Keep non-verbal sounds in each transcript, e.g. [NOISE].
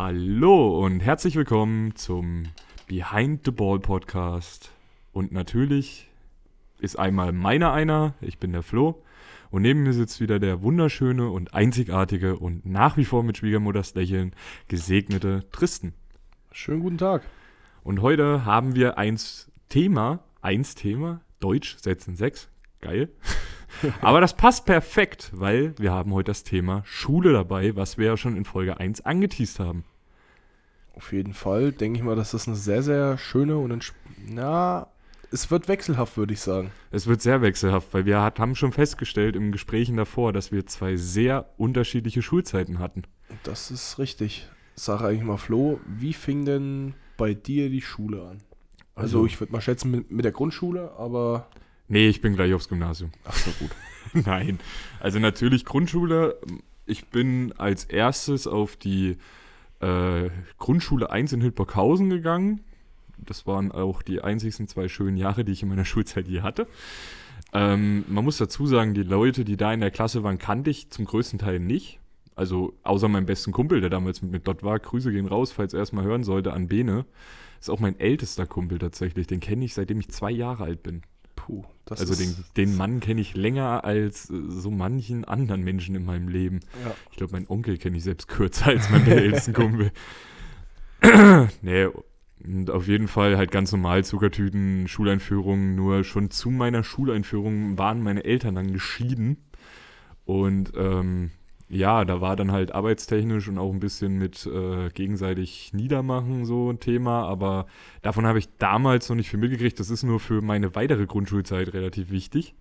Hallo und herzlich willkommen zum Behind the Ball Podcast. Und natürlich ist einmal meiner einer, ich bin der Flo. Und neben mir sitzt wieder der wunderschöne und einzigartige und nach wie vor mit Schwiegermutters Lächeln gesegnete Tristan. Schönen guten Tag. Und heute haben wir eins Thema, eins Thema, Deutsch, Sätzen 6, geil. [LAUGHS] Aber das passt perfekt, weil wir haben heute das Thema Schule dabei, was wir ja schon in Folge 1 angeteased haben. Auf jeden Fall denke ich mal, dass das eine sehr, sehr schöne und na, es wird wechselhaft, würde ich sagen. Es wird sehr wechselhaft, weil wir hat, haben schon festgestellt im Gesprächen davor, dass wir zwei sehr unterschiedliche Schulzeiten hatten. Das ist richtig. Sag eigentlich mal, Flo, wie fing denn bei dir die Schule an? Also, Also- ich würde mal schätzen mit, mit der Grundschule, aber. Nee, ich bin gleich aufs Gymnasium. Ach so, gut. [LAUGHS] Nein. Also natürlich Grundschule. Ich bin als erstes auf die äh, Grundschule 1 in Hildburghausen gegangen. Das waren auch die einzigsten zwei schönen Jahre, die ich in meiner [LAUGHS] Schulzeit je hatte. Ähm, man muss dazu sagen, die Leute, die da in der Klasse waren, kannte ich zum größten Teil nicht. Also außer meinem besten Kumpel, der damals mit mir dort war. Grüße gehen raus, falls er es mal hören sollte, an Bene. Ist auch mein ältester Kumpel tatsächlich. Den kenne ich, seitdem ich zwei Jahre alt bin. Puh, Also den, den Mann kenne ich länger als äh, so manchen anderen Menschen in meinem Leben. Ja. Ich glaube, meinen Onkel kenne ich selbst kürzer als meinen [LAUGHS] ältesten Kumpel. [CLEARS THROAT] nee, und auf jeden Fall halt ganz normal Zuckertüten, Schuleinführung. Nur schon zu meiner Schuleinführung waren meine Eltern dann geschieden. Und ähm, ja, da war dann halt arbeitstechnisch und auch ein bisschen mit äh, gegenseitig Niedermachen so ein Thema. Aber davon habe ich damals noch nicht viel mitgekriegt. Das ist nur für meine weitere Grundschulzeit relativ wichtig,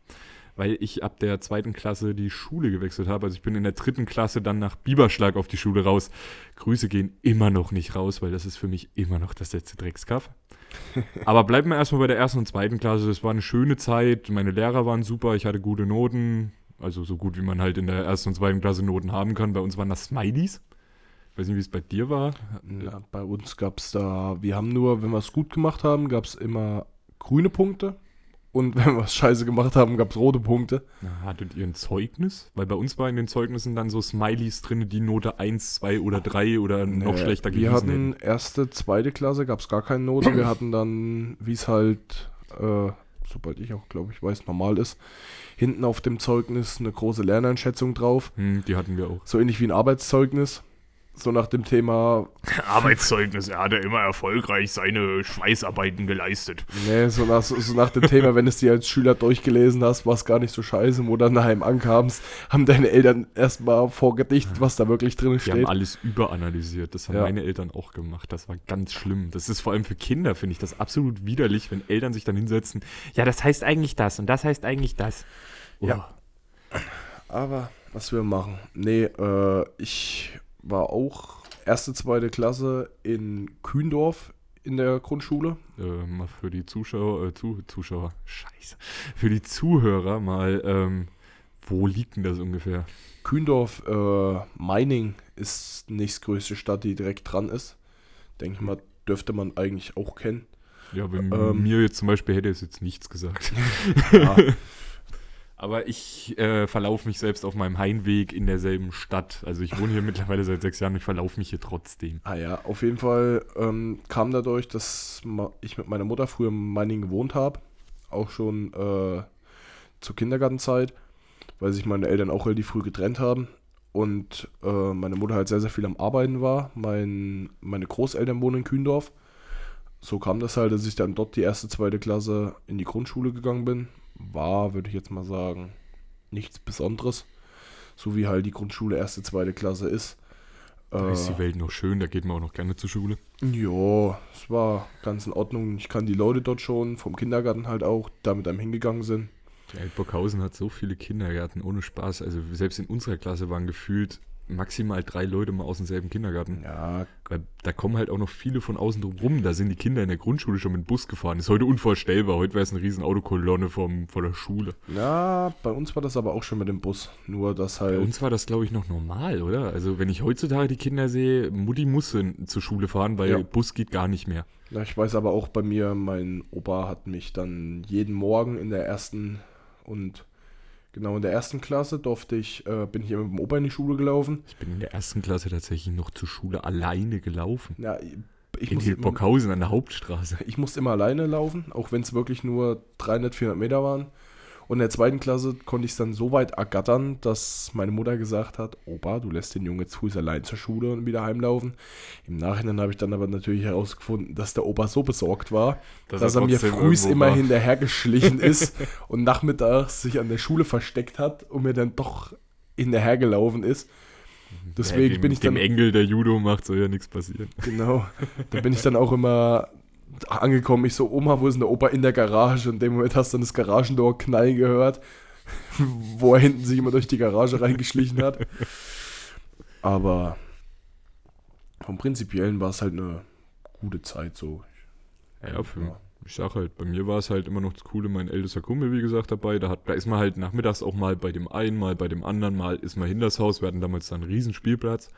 weil ich ab der zweiten Klasse die Schule gewechselt habe. Also ich bin in der dritten Klasse dann nach Biberschlag auf die Schule raus. Grüße gehen immer noch nicht raus, weil das ist für mich immer noch das letzte Dreckskaff. [LAUGHS] Aber bleiben wir erstmal bei der ersten und zweiten Klasse. Das war eine schöne Zeit. Meine Lehrer waren super. Ich hatte gute Noten. Also so gut, wie man halt in der ersten und zweiten Klasse Noten haben kann. Bei uns waren das Smileys. Ich weiß nicht, wie es bei dir war. Na, bei uns gab es da, wir haben nur, wenn wir es gut gemacht haben, gab es immer grüne Punkte. Und [LAUGHS] wenn wir es scheiße gemacht haben, gab es rote Punkte. Na, hattet ihr ein Zeugnis? Weil bei uns war in den Zeugnissen dann so Smileys drin, die Note 1, 2 oder 3 oder noch Nee, schlechter Wir gewesen hatten erste, zweite Klasse, gab es gar keine Note. Wir [CLEARS THROAT] hatten dann, wie es halt, äh, sobald ich auch, glaube ich, weiß, normal ist, hinten auf dem Zeugnis eine große Lerneinschätzung drauf. Hm, die hatten wir auch. So ähnlich wie ein Arbeitszeugnis. So nach dem Thema, [LAUGHS] Arbeitszeugnis, er hatte immer erfolgreich seine Schweißarbeiten geleistet. nee, so nach, so nach dem Thema, wenn du es dir als Schüler durchgelesen hast, war es gar nicht so scheiße. Wo dann daheim ankamst, haben deine Eltern erstmal vorgedichtet, was da wirklich drin Die steht. haben alles überanalysiert. Das haben Ja. meine Eltern auch gemacht. Das war ganz schlimm. Das ist vor allem für Kinder, finde ich, das absolut widerlich, wenn Eltern sich dann hinsetzen. Ja, das heißt eigentlich das und das heißt eigentlich das. Ja. Aber was wir machen? Nee, äh, ich war auch erste, zweite Klasse in Kühndorf in der Grundschule. Äh, mal für die Zuschauer, äh, zu, Zuschauer, scheiße. Für die Zuhörer mal, ähm, wo liegt denn das ungefähr? Kühndorf, äh, Meining ist nächstgrößte Stadt, die direkt dran ist. Denke ich mal, dürfte man eigentlich auch kennen. Ja, bei Ähm. mir jetzt zum Beispiel hätte es jetzt nichts gesagt. [LAUGHS] Ja, Aber ich äh, verlaufe mich selbst auf meinem Heimweg in derselben Stadt. Also ich wohne hier [LAUGHS] mittlerweile seit sechs Jahren und ich verlaufe mich hier trotzdem. ah ja, auf jeden Fall ähm, kam dadurch, dass ich mit meiner Mutter früher in Meining gewohnt habe. Auch schon äh, zur Kindergartenzeit, weil sich meine Eltern auch relativ früh getrennt haben. Und äh, meine Mutter halt sehr, sehr viel am Arbeiten war. Mein, meine Großeltern wohnen in Kühndorf. So kam das halt, dass ich dann dort die erste, zweite Klasse in die Grundschule gegangen bin. War, würde ich jetzt mal sagen, nichts Besonderes. So wie halt die Grundschule erste, zweite Klasse ist. Da Äh, ist die Welt noch schön, da geht man auch noch gerne zur Schule. ja, es war ganz in Ordnung. Ich kann die Leute dort schon, vom Kindergarten halt auch, da mit einem hingegangen sind. Ja, Burghausen hat so viele Kindergärten, ohne Spaß. Also selbst in unserer Klasse waren gefühlt maximal drei Leute mal aus demselben Kindergarten. Ja, Weil da kommen halt auch noch viele von außen drum rum. Da sind die Kinder in der Grundschule schon mit dem Bus gefahren. Ist heute unvorstellbar. Heute wäre es eine riesen Autokolonne vom, vor der Schule. ja, bei uns war das aber auch schon mit dem Bus. Nur, dass Bei halt. uns war das, glaube ich, noch normal, oder? Also wenn ich heutzutage die Kinder sehe, Mutti muss zur Schule fahren, weil Ja. Bus geht gar nicht mehr. Ja, ich weiß aber auch bei mir, mein Opa hat mich dann jeden Morgen in der ersten und Genau, in der ersten Klasse durfte ich, äh, bin ich immer mit dem Opa in die Schule gelaufen. Ich bin in der ersten Klasse tatsächlich noch zur Schule alleine gelaufen. Ja, ich, in Hildburghausen an der Hauptstraße. ich musste immer alleine laufen, auch wenn es wirklich nur 300, 400 Meter waren. Und in der zweiten Klasse konnte ich es dann so weit ergattern, dass meine Mutter gesagt hat, Opa, du lässt den Junge jetzt früh allein zur Schule und wieder heimlaufen. Im Nachhinein habe ich dann aber natürlich herausgefunden, dass der Opa so besorgt war, Dass dass, er mir trotzdem früh irgendwo immer hinterhergeschlichen ist [LAUGHS] und nachmittags sich an der Schule versteckt hat und mir dann doch hinterhergelaufen ist. Deswegen Ja, dem, bin ich dann Dem Engel, der Judo macht, soll ja nichts passieren. Genau. Da bin ich dann auch immer angekommen. Ich so, Oma, wo ist denn der Opa in der Garage? Und in dem Moment hast du dann das Garagentor knallen gehört, [LAUGHS] wo er hinten sich immer durch die Garage reingeschlichen hat. Aber vom Prinzipiellen war es halt eine gute Zeit so. Ja, für, Ja. ich sag halt, bei mir war es halt immer noch das Coole, mein ältester Kumpel, wie gesagt, dabei. Da, hat, da ist man halt nachmittags auch mal bei dem einen, mal bei dem anderen, mal ist man hin das Haus. Wir hatten damals dann einen riesen Spielplatz.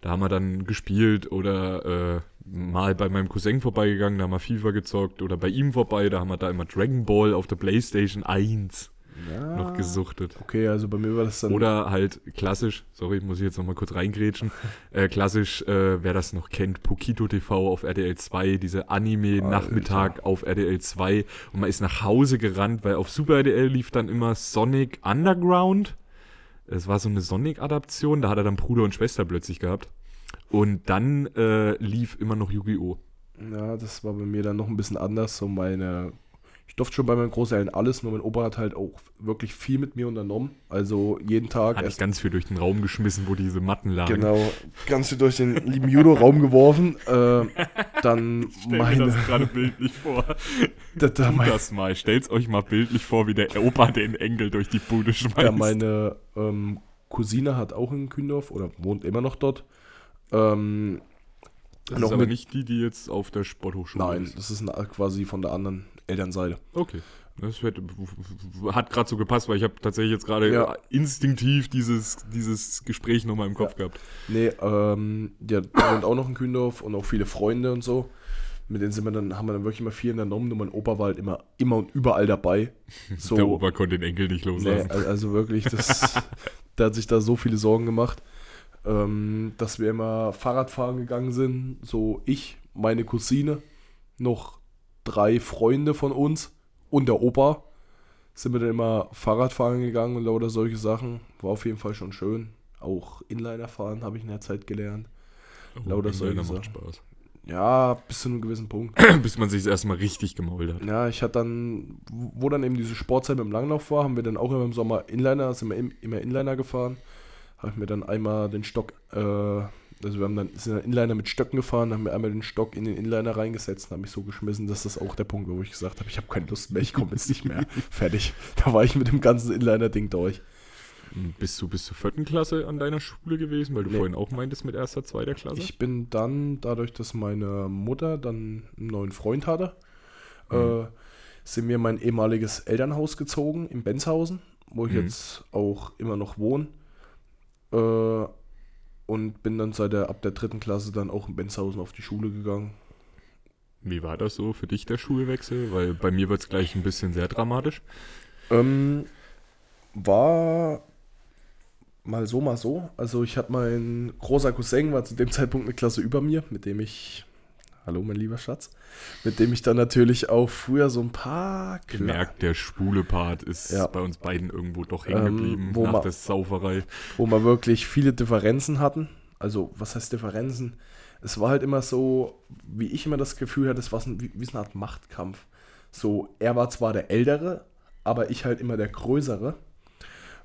Da haben wir dann gespielt oder äh, mal bei meinem Cousin vorbeigegangen, da haben wir FIFA gezockt oder bei ihm vorbei, da haben wir da immer Dragon Ball auf der Playstation 1 Ja. noch gesuchtet. Okay, also bei mir war das dann. Oder halt klassisch, sorry, muss ich jetzt nochmal kurz reingrätschen, [LAUGHS] äh, klassisch, äh, wer das noch kennt, Pokito TV auf RTL 2, diese Anime-Nachmittag auf RTL 2 und man ist nach Hause gerannt, weil auf Super RTL lief dann immer Sonic Underground. Es war so eine Sonic-Adaption, da hat er dann Bruder und Schwester plötzlich gehabt. Und dann äh, lief immer noch Yu-Gi-Oh! Ja, das war bei mir dann noch ein bisschen anders. So meine. Ich durfte schon bei meinen Großeltern alles, nur mein Opa hat halt auch wirklich viel mit mir unternommen. Also jeden Tag. Hat ich ganz viel durch den Raum geschmissen, wo diese Matten lagen. Genau, ganz viel durch den lieben Judo-Raum geworfen. Äh, [LAUGHS] dann meine. gerade bildlich vor. Da, da, mein, das mal. Stellt's euch mal bildlich vor, wie der Opa den Engel durch die Bude schmeißt. da meine ähm, Cousine hat auch in Kühndorf oder wohnt immer noch dort. Ähm, das ist aber nicht die, die jetzt auf der Sporthochschule nein, ist. das ist eine, quasi von der anderen Elternseite. Okay. Das wird, hat gerade so gepasst, weil ich habe tatsächlich jetzt gerade Ja. instinktiv dieses, dieses Gespräch nochmal im Kopf gehabt. Nee, ähm, der wohnt auch noch in Kühndorf und auch viele Freunde und so. Mit denen sind wir dann, haben wir dann wirklich immer viel unternommen. Nur mein Opa war halt immer, immer und überall dabei. [LAUGHS] So, Der Opa konnte den Enkel nicht Nee, loslassen. al- also wirklich, das, [LAUGHS] der hat sich da so viele Sorgen gemacht, ähm, dass wir immer Fahrradfahren gegangen sind. So ich, meine Cousine, noch drei Freunde von uns und der Opa sind wir dann immer Fahrradfahren gegangen und lauter solche Sachen. War auf jeden Fall schon schön. Auch Inliner fahren habe ich in der Zeit gelernt. Oh, lauter Engländer solche macht Sachen. Spaß. Ja, bis zu einem gewissen Punkt. [CLEARS THROAT] Bis man sich erstmal richtig gemault hat. Ja, ich hatte dann, wo dann eben diese Sportzeit mit dem Langlauf war, haben wir dann auch immer im Sommer Inliner, sind wir im- immer Inliner gefahren. Habe ich mir dann einmal den Stock, äh, also wir haben dann, sind dann Inliner mit Stöcken gefahren, haben mir einmal den Stock in den Inliner reingesetzt und habe mich so geschmissen, dass das auch der Punkt war, wo ich gesagt habe, ich habe keine Lust mehr, ich komme jetzt nicht mehr. [LAUGHS] Fertig. Da war ich mit dem ganzen Inliner-Ding durch. Bist du bis zur vierten Klasse an deiner Schule gewesen, weil du Nee. vorhin auch meintest mit erster, zweiter Klasse? Ich bin dann, dadurch, dass meine Mutter dann einen neuen Freund hatte, Mhm. äh, sind wir in mein ehemaliges Elternhaus gezogen in Benzhausen, wo ich Mhm. jetzt auch immer noch wohne. Äh, und bin dann seit der, ab der dritten Klasse dann auch in Benzhausen auf die Schule gegangen. Wie war das so für dich, der Schulwechsel? Weil bei mir wird es gleich ein bisschen sehr dramatisch. Ähm, war mal so, mal so. Also ich hatte mein großer Cousin, war zu dem Zeitpunkt eine Klasse über mir, mit dem ich, hallo mein lieber Schatz, mit dem ich dann natürlich auch früher so ein paar Kla- Gemerkt, der schwule Part ist Ja. bei uns beiden irgendwo doch hängen Ähm, geblieben wo nach ma- der Sauferei. wo wir wirklich viele Differenzen hatten. Also, was heißt Differenzen? Es war halt immer so, wie ich immer das Gefühl hatte, es war ein- wie, wie so eine Art Machtkampf. So, er war zwar der Ältere, aber ich halt immer der Größere.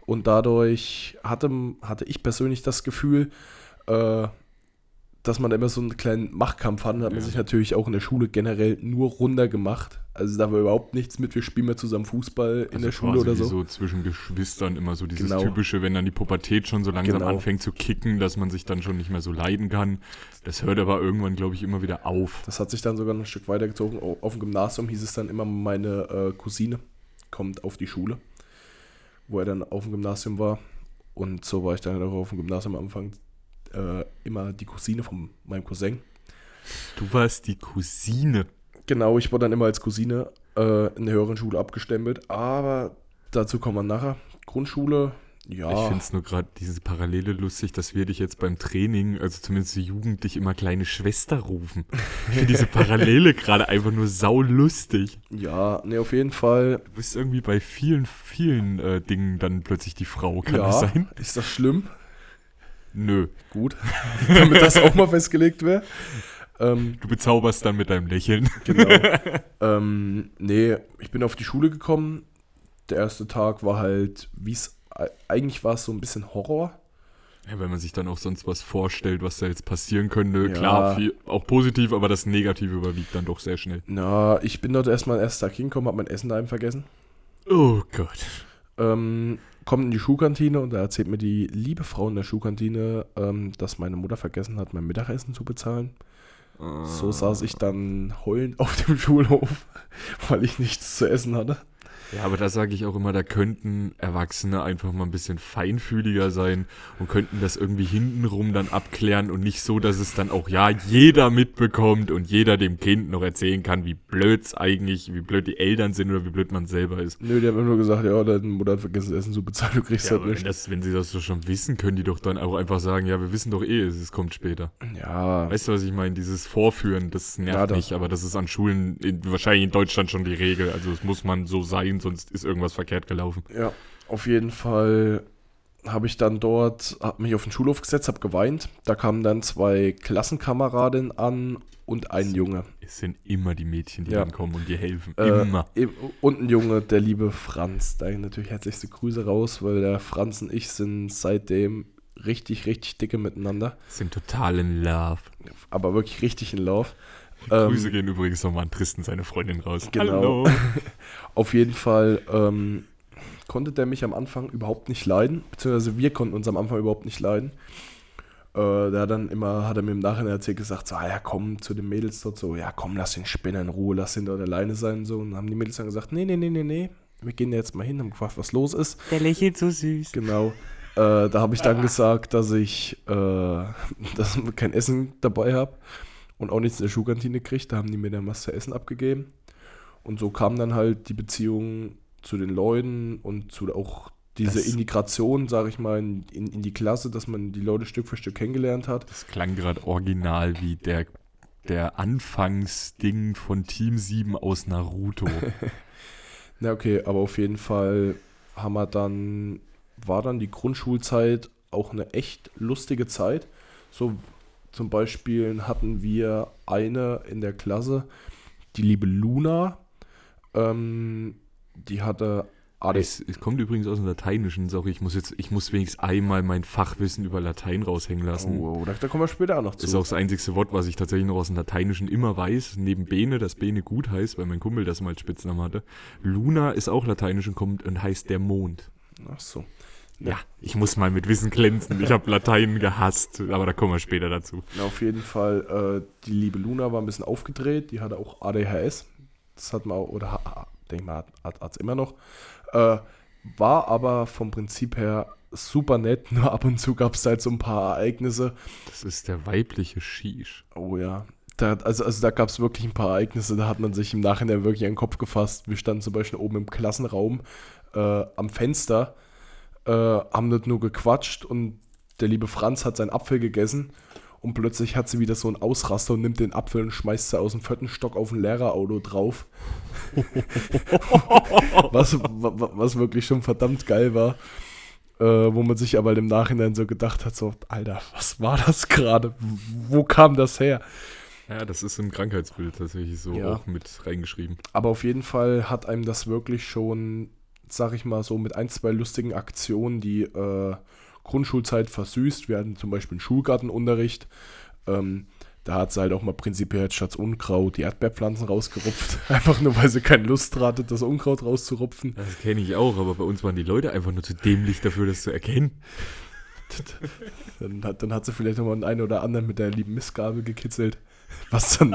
Und dadurch hatte, hatte ich persönlich das Gefühl, äh, dass man immer so einen kleinen Machtkampf hat. Hat man Ja. sich natürlich auch in der Schule generell nur runter gemacht. Also da war überhaupt nichts mit, wir spielen mehr zusammen Fußball in Also der Schule oder so. so zwischen Geschwistern immer so dieses Genau. typische, wenn dann die Pubertät schon so langsam Genau. anfängt zu kicken, dass man sich dann schon nicht mehr so leiden kann. Das hört aber irgendwann, glaube ich, immer wieder auf. Das hat sich dann sogar ein Stück weitergezogen. Au- Auf dem Gymnasium hieß es dann immer, meine äh, Cousine kommt auf die Schule, wo er dann auf dem Gymnasium war. Und so war ich dann auch auf dem Gymnasium am Anfang äh, immer die Cousine von meinem Cousin. Du warst die Cousine. Genau, ich wurde dann immer als Cousine äh, in der höheren Schule abgestempelt, aber dazu kommen wir nachher. Grundschule, ja. Ich finde es nur gerade diese Parallele lustig, dass wir dich jetzt beim Training, also zumindest die Jugend, dich immer kleine Schwester rufen. Ich finde diese Parallele [LAUGHS] gerade einfach nur saulustig. Ja, ne, auf jeden Fall. Du bist irgendwie bei vielen, vielen äh, Dingen dann plötzlich die Frau, kann ja, das sein? Ist das schlimm? Nö. Gut. [LAUGHS] Damit das auch mal festgelegt wäre. Ähm, Du bezauberst dann mit deinem Lächeln. genau. [LAUGHS] ähm, nee, ich bin auf die Schule gekommen. Der erste Tag war halt, wie es eigentlich war es so ein bisschen Horror. Ja, wenn man sich dann auch sonst was vorstellt, was da jetzt passieren könnte. Ja. Klar, viel, auch positiv, aber das Negative überwiegt dann doch sehr schnell. Na, ich bin dort erstmal erst Tag hingekommen, hab mein Essen daheim vergessen. Oh Gott. Ähm, kommt in die Schulkantine und da erzählt mir die liebe Frau in der Schulkantine, ähm, dass meine Mutter vergessen hat, mein Mittagessen zu bezahlen. So saß ich dann heulend auf dem Schulhof, [LAUGHS] weil ich nichts zu essen hatte. Ja, aber da sage ich auch immer, da könnten Erwachsene einfach mal ein bisschen feinfühliger sein und könnten das irgendwie hintenrum dann abklären und nicht so, dass es dann auch ja jeder mitbekommt und jeder dem Kind noch erzählen kann, wie blöd's eigentlich, wie blöd die Eltern sind oder wie blöd man selber ist. Nö, die haben immer nur gesagt, ja, deine Mutter hat vergessen, das Essen zu bezahlen, du kriegst Ja, halt aber wenn, nicht. das, wenn sie das so schon wissen, können die doch dann auch einfach sagen, ja, wir wissen doch eh, es kommt später. Ja, Weißt du, was ich meine? Dieses Vorführen, das nervt Ja, das- mich, aber das ist an Schulen in, wahrscheinlich in Deutschland schon die Regel. Also es muss man so sein, sonst ist irgendwas verkehrt gelaufen. ja, auf jeden Fall habe ich dann dort, hab mich auf den Schulhof gesetzt, habe geweint. Da kamen dann zwei Klassenkameradinnen an und ein Junge. Es sind immer die Mädchen, die Ja. dann kommen und dir helfen. Äh, immer. im- Und ein Junge, der liebe Franz. Da natürlich herzlichste Grüße raus, weil der Franz und ich sind seitdem richtig, richtig dicke miteinander. Sind total in Love. Aber wirklich richtig in Love. Ähm, Grüße gehen übrigens nochmal an Tristan, seine Freundin, raus. Genau. Hallo. [LAUGHS] Auf jeden Fall ähm, konnte der mich am Anfang überhaupt nicht leiden, beziehungsweise wir konnten uns am Anfang überhaupt nicht leiden. Äh, der hat dann immer, hat er mir im Nachhinein erzählt, gesagt, so, ah ja, komm zu den Mädels dort so, ja, komm, lass den Spinner in Ruhe, lass ihn dort alleine sein und so. Und dann haben die Mädels dann gesagt, nee, nee, nee, nee, nee, wir gehen da jetzt mal hin, haben gefragt, was los ist. Der lächelt so süß. Genau. Äh, da habe ich dann [LAUGHS] gesagt, dass ich äh, [LAUGHS] dass ich kein Essen dabei habe und auch nichts in der Schulkantine kriege. Da haben die mir dann was zu essen abgegeben. Und so kam dann halt die Beziehung zu den Leuten und zu auch diese Das- Integration, sage ich mal, in, in, in die Klasse, dass man die Leute Stück für Stück kennengelernt hat. Das klang gerade original wie der, der Anfangsding von Team 7 aus Naruto. [LAUGHS] Na okay, aber auf jeden Fall haben wir dann, war dann die Grundschulzeit auch eine echt lustige Zeit. So zum Beispiel hatten wir eine in der Klasse, die liebe Luna, ähm, die hatte es, es kommt übrigens aus dem Lateinischen. Sorry, ich muss jetzt, ich muss wenigstens einmal mein Fachwissen über Latein raushängen lassen. Oh, oh, da, da kommen wir später auch noch zu. Das ist auch das einzigste Wort, was ich tatsächlich noch aus dem Lateinischen immer weiß. Neben Bene, das Bene gut heißt, weil mein Kumpel das mal als Spitznamen hatte. Luna ist auch lateinisch und kommt und heißt der Mond. Ach so. Ja, ich muss mal mit Wissen glänzen. Ich habe Latein gehasst, aber da kommen wir später dazu. Na, auf jeden Fall, äh, die liebe Luna war ein bisschen aufgedreht, die hatte auch ADHS. Das hat man auch, oder denke mal, hat es immer noch. Äh, war aber vom Prinzip her super nett, [LAUGHS] nur ab und zu gab es halt so ein paar Ereignisse. Das ist der weibliche Shish. Oh ja. Da, also, also da gab es wirklich ein paar Ereignisse, da hat man sich im Nachhinein wirklich an den Kopf gefasst. Wir standen zum Beispiel oben im Klassenraum äh, am Fenster, äh, haben dort nur gequatscht und der liebe Franz hat seinen Apfel gegessen und plötzlich hat sie wieder so einen Ausraster und nimmt den Apfel und schmeißt sie aus dem vierten Stock auf ein Lehrerauto drauf. [LAUGHS] was, wa- wa- was wirklich schon verdammt geil war. Äh, wo man sich aber im Nachhinein so gedacht hat, so, Alter, was war das gerade? Wo kam das her? Ja, das ist im Krankheitsbild tatsächlich so Ja. auch mit reingeschrieben. Aber auf jeden Fall hat einem das wirklich schon, sag ich mal, so mit ein, zwei lustigen Aktionen die äh, Grundschulzeit versüßt. Wir hatten zum Beispiel einen Schulgartenunterricht. Ähm, da hat sie halt auch mal prinzipiell statt Unkraut die Erdbeerpflanzen rausgerupft. [LAUGHS] Einfach nur, weil sie keine Lust hatte, das Unkraut rauszurupfen. Das kenne ich auch, aber bei uns waren die Leute einfach nur zu dämlich dafür, das zu erkennen. [LAUGHS] Dann hat, dann hat sie vielleicht nochmal einen einen oder anderen mit der lieben Mistgabel gekitzelt. Was dann,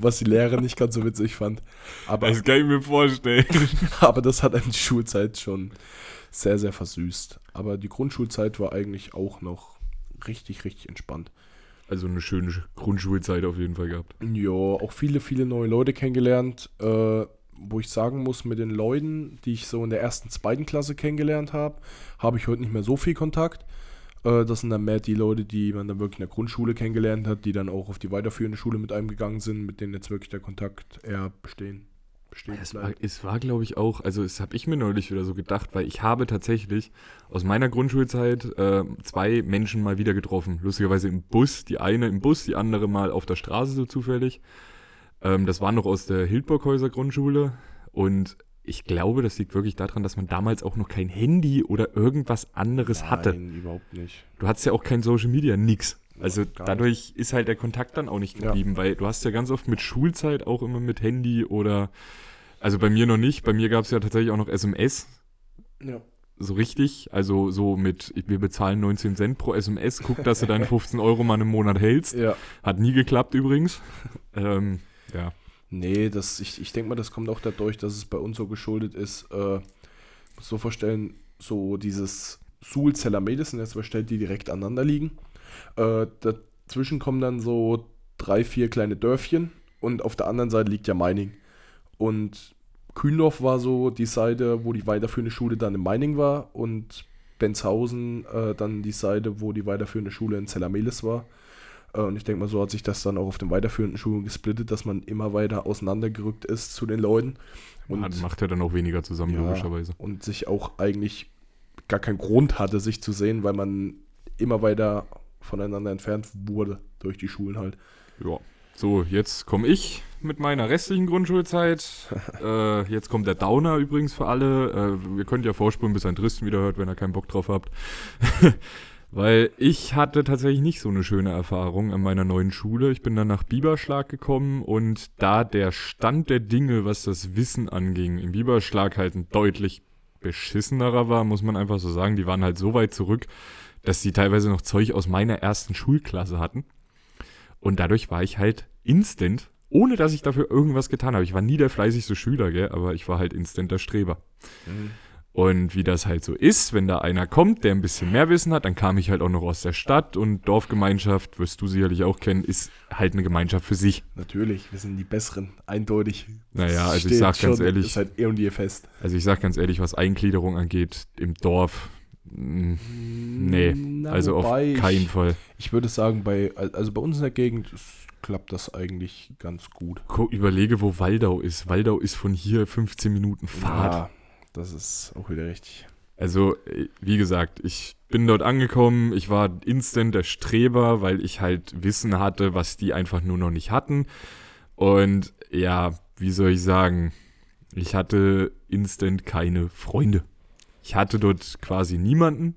was die Lehrerin nicht ganz so witzig fand. Aber, Das kann ich mir vorstellen. [LAUGHS] aber das hat eine Schulzeit schon sehr, sehr versüßt. Aber die Grundschulzeit war eigentlich auch noch richtig, richtig entspannt. Also eine schöne Grundschulzeit auf jeden Fall gehabt. Ja, auch viele, viele neue Leute kennengelernt. Äh, wo ich sagen muss, mit den Leuten, die ich so in der ersten, zweiten Klasse kennengelernt habe, habe ich heute nicht mehr so viel Kontakt. Äh, das sind dann mehr die Leute, die man dann wirklich in der Grundschule kennengelernt hat, die dann auch auf die weiterführende Schule mit einem gegangen sind, mit denen jetzt wirklich der Kontakt eher bestehen. bestehen Es war, es war glaube ich, auch, also das habe ich mir neulich wieder so gedacht, weil ich habe tatsächlich aus meiner Grundschulzeit äh, zwei Menschen mal wieder getroffen. Lustigerweise im Bus, die eine im Bus, die andere mal auf der Straße so zufällig. Ähm, das war noch aus der Hildburghäuser Grundschule und ich glaube, das liegt wirklich daran, dass man damals auch noch kein Handy oder irgendwas anderes hatte. Nein, überhaupt nicht. Du hattest ja auch kein Social Media, nix. Also gar dadurch ist halt der Kontakt dann auch nicht Ja. geblieben, weil du hast ja ganz oft mit Schulzeit auch immer mit Handy oder, also bei mir noch nicht, bei mir gab es ja tatsächlich auch noch SMS, Ja. so richtig, also so mit, wir bezahlen 19 Cent pro SMS, guck, dass du deine [LAUGHS] 15 Euro mal im Monat hältst. Ja. Hat nie geklappt übrigens. [LAUGHS] ähm, ja. Nee, das, ich, ich denke mal, das kommt auch dadurch, dass es bei uns so geschuldet ist. Äh, muss so vorstellen, so dieses Suhl Zelamedes sind jetzt zwei die direkt aneinander liegen. Äh, dazwischen kommen dann so drei, vier kleine Dörfchen und auf der anderen Seite liegt ja Meining. Und Kühndorf war so die Seite, wo die weiterführende Schule dann in Meining war und Benzhausen äh, dann die Seite, wo die weiterführende Schule in Zellamelis war. Äh, Und ich denke mal, so hat sich das dann auch auf den weiterführenden Schulen gesplittet, dass man immer weiter auseinandergerückt ist zu den Leuten und, Hat- macht ja dann auch weniger zusammen, Ja. logischerweise. und sich auch eigentlich gar keinen Grund hatte, sich zu sehen, weil man immer weiter voneinander entfernt wurde durch die Schulen halt. Ja. So, jetzt komme ich mit meiner restlichen Grundschulzeit. [LAUGHS] äh, jetzt kommt der Downer übrigens für alle. Äh, ihr könnt ja vorspulen, bis ein Tristen wieder hört, wenn ihr keinen Bock drauf habt. [LAUGHS] Weil ich hatte tatsächlich nicht so eine schöne Erfahrung an meiner neuen Schule. Ich bin dann nach Biberschlag gekommen und da der Stand der Dinge, was das Wissen anging, im Biberschlag halt ein deutlich beschissenerer war, muss man einfach so sagen. Die waren halt so weit zurück, dass sie teilweise noch Zeug aus meiner ersten Schulklasse hatten. Und dadurch war ich halt instant, ohne dass ich dafür irgendwas getan habe. Ich war nie der fleißigste Schüler, gell, aber ich war halt instant der Streber. Und wie das halt so ist, wenn da einer kommt, der ein bisschen mehr Wissen hat, dann kam ich halt auch noch aus der Stadt und Dorfgemeinschaft, wirst du sicherlich auch kennen, ist halt eine Gemeinschaft für sich. Natürlich, wir sind die Besseren, eindeutig. Naja, also ich sag ganz schon, ehrlich- Ist halt eh und je fest. Also ich sag ganz ehrlich, was Eingliederung angeht, im Dorf, mh, nee, Na, also auf wobei ich- keinen Fall. Ich würde sagen, bei, also bei uns in der Gegend ist, klappt das eigentlich ganz gut. Gu- Überlege, wo Waldau ist. Waldau ist von hier 15 Minuten Fahrt. Ja, das ist auch wieder richtig. Also, äh, wie gesagt, ich bin dort angekommen, ich war instant der Streber, weil ich halt Wissen hatte, was die einfach nur noch nicht hatten. Und ja, wie soll ich sagen, ich hatte instant keine Freunde. Ich hatte dort quasi niemanden,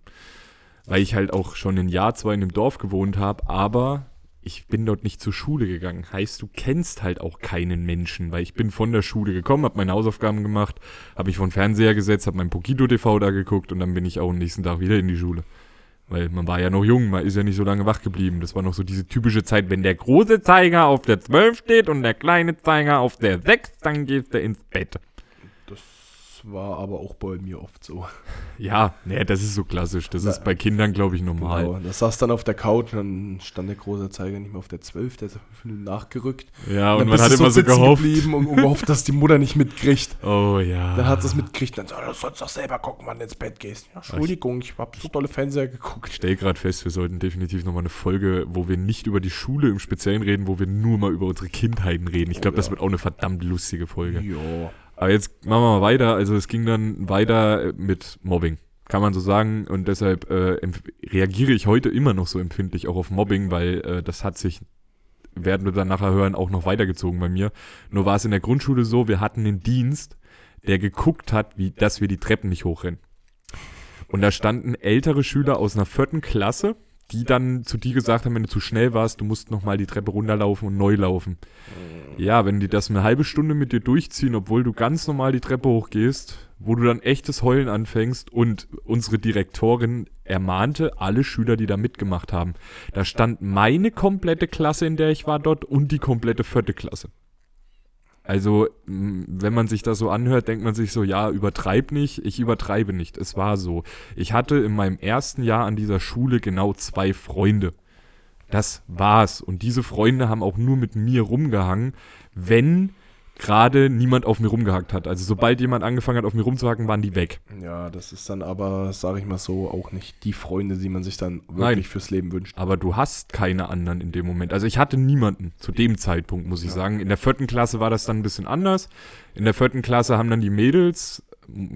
weil ich halt auch schon ein Jahr, zwei in dem Dorf gewohnt habe, aber ich bin dort nicht zur Schule gegangen. Heißt, du kennst halt auch keinen Menschen, weil ich bin von der Schule gekommen, habe meine Hausaufgaben gemacht, habe mich vor den Fernseher gesetzt, habe mein Pokito TV da geguckt und dann bin ich auch am nächsten Tag wieder in die Schule. Weil man war ja noch jung, man ist ja nicht so lange wach geblieben. Das war noch so diese typische Zeit, wenn der große Zeiger auf der 12 steht und der kleine Zeiger auf der 6, dann geht der ins Bett. Das war aber auch bei mir oft so. Ja, nee, das ist so klassisch. Das Na, ist bei Kindern, glaube ich, normal. Genau. Das saß dann auf der Couch und dann stand der große Zeiger nicht mehr auf der 12, der ist auf fünf Minuten nachgerückt. Ja, und dann man hat immer so sitzen gehofft. geblieben und, und gehofft, dass die Mutter nicht mitkriegt. Oh ja. Dann hat sie es mitgekriegt, dann so, du sollst doch selber gucken, wann du ins Bett gehst. Ja, Entschuldigung, ich hab so tolle Fernseher Ich geguckt. stell gerade fest, wir sollten definitiv nochmal eine Folge, wo wir nicht über die Schule im Speziellen reden, wo wir nur mal über unsere Kindheiten reden. Ich glaube, Oh das ja. wird auch eine verdammt lustige Folge. Ja. Aber jetzt machen wir mal weiter. Also es ging dann weiter äh, mit Mobbing. Kann man so sagen. Und deshalb äh, reagiere ich heute immer noch so empfindlich auch auf Mobbing, weil äh, das hat sich, werden wir dann nachher hören, auch noch weitergezogen bei mir. Nur war es in der Grundschule so, wir hatten einen Dienst, der geguckt hat, wie, dass wir die Treppen nicht hochrennen. Und da standen ältere Schüler aus einer vierten Klasse, die dann zu dir gesagt haben, wenn du zu schnell warst, du musst nochmal die Treppe runterlaufen und neu laufen. Ja, wenn die das eine halbe Stunde mit dir durchziehen, obwohl du ganz normal die Treppe hochgehst, wo du dann echtes Heulen anfängst und unsere Direktorin ermahnte alle Schüler, die da mitgemacht haben. Da stand meine komplette Klasse, in der ich war dort und die komplette vierte Klasse. Also, wenn man sich das so anhört, denkt man sich so, ja, übertreib nicht. Ich übertreibe nicht. Es war so. Ich hatte in meinem ersten Jahr an dieser Schule genau zwei Freunde. Das war's. Und diese Freunde haben auch nur mit mir rumgehangen, wenn gerade niemand auf mir rumgehackt hat. Also sobald jemand angefangen hat, auf mir rumzuhacken, waren die weg. Ja, das ist dann aber, sage ich mal so, auch nicht die Freunde, die man sich dann wirklich Nein. fürs Leben wünscht. Aber du hast keine anderen in dem Moment. Also ich hatte niemanden zu dem Zeitpunkt, muss ich Ja. sagen. In der vierten Klasse war das dann ein bisschen anders. In der vierten Klasse haben dann die Mädels,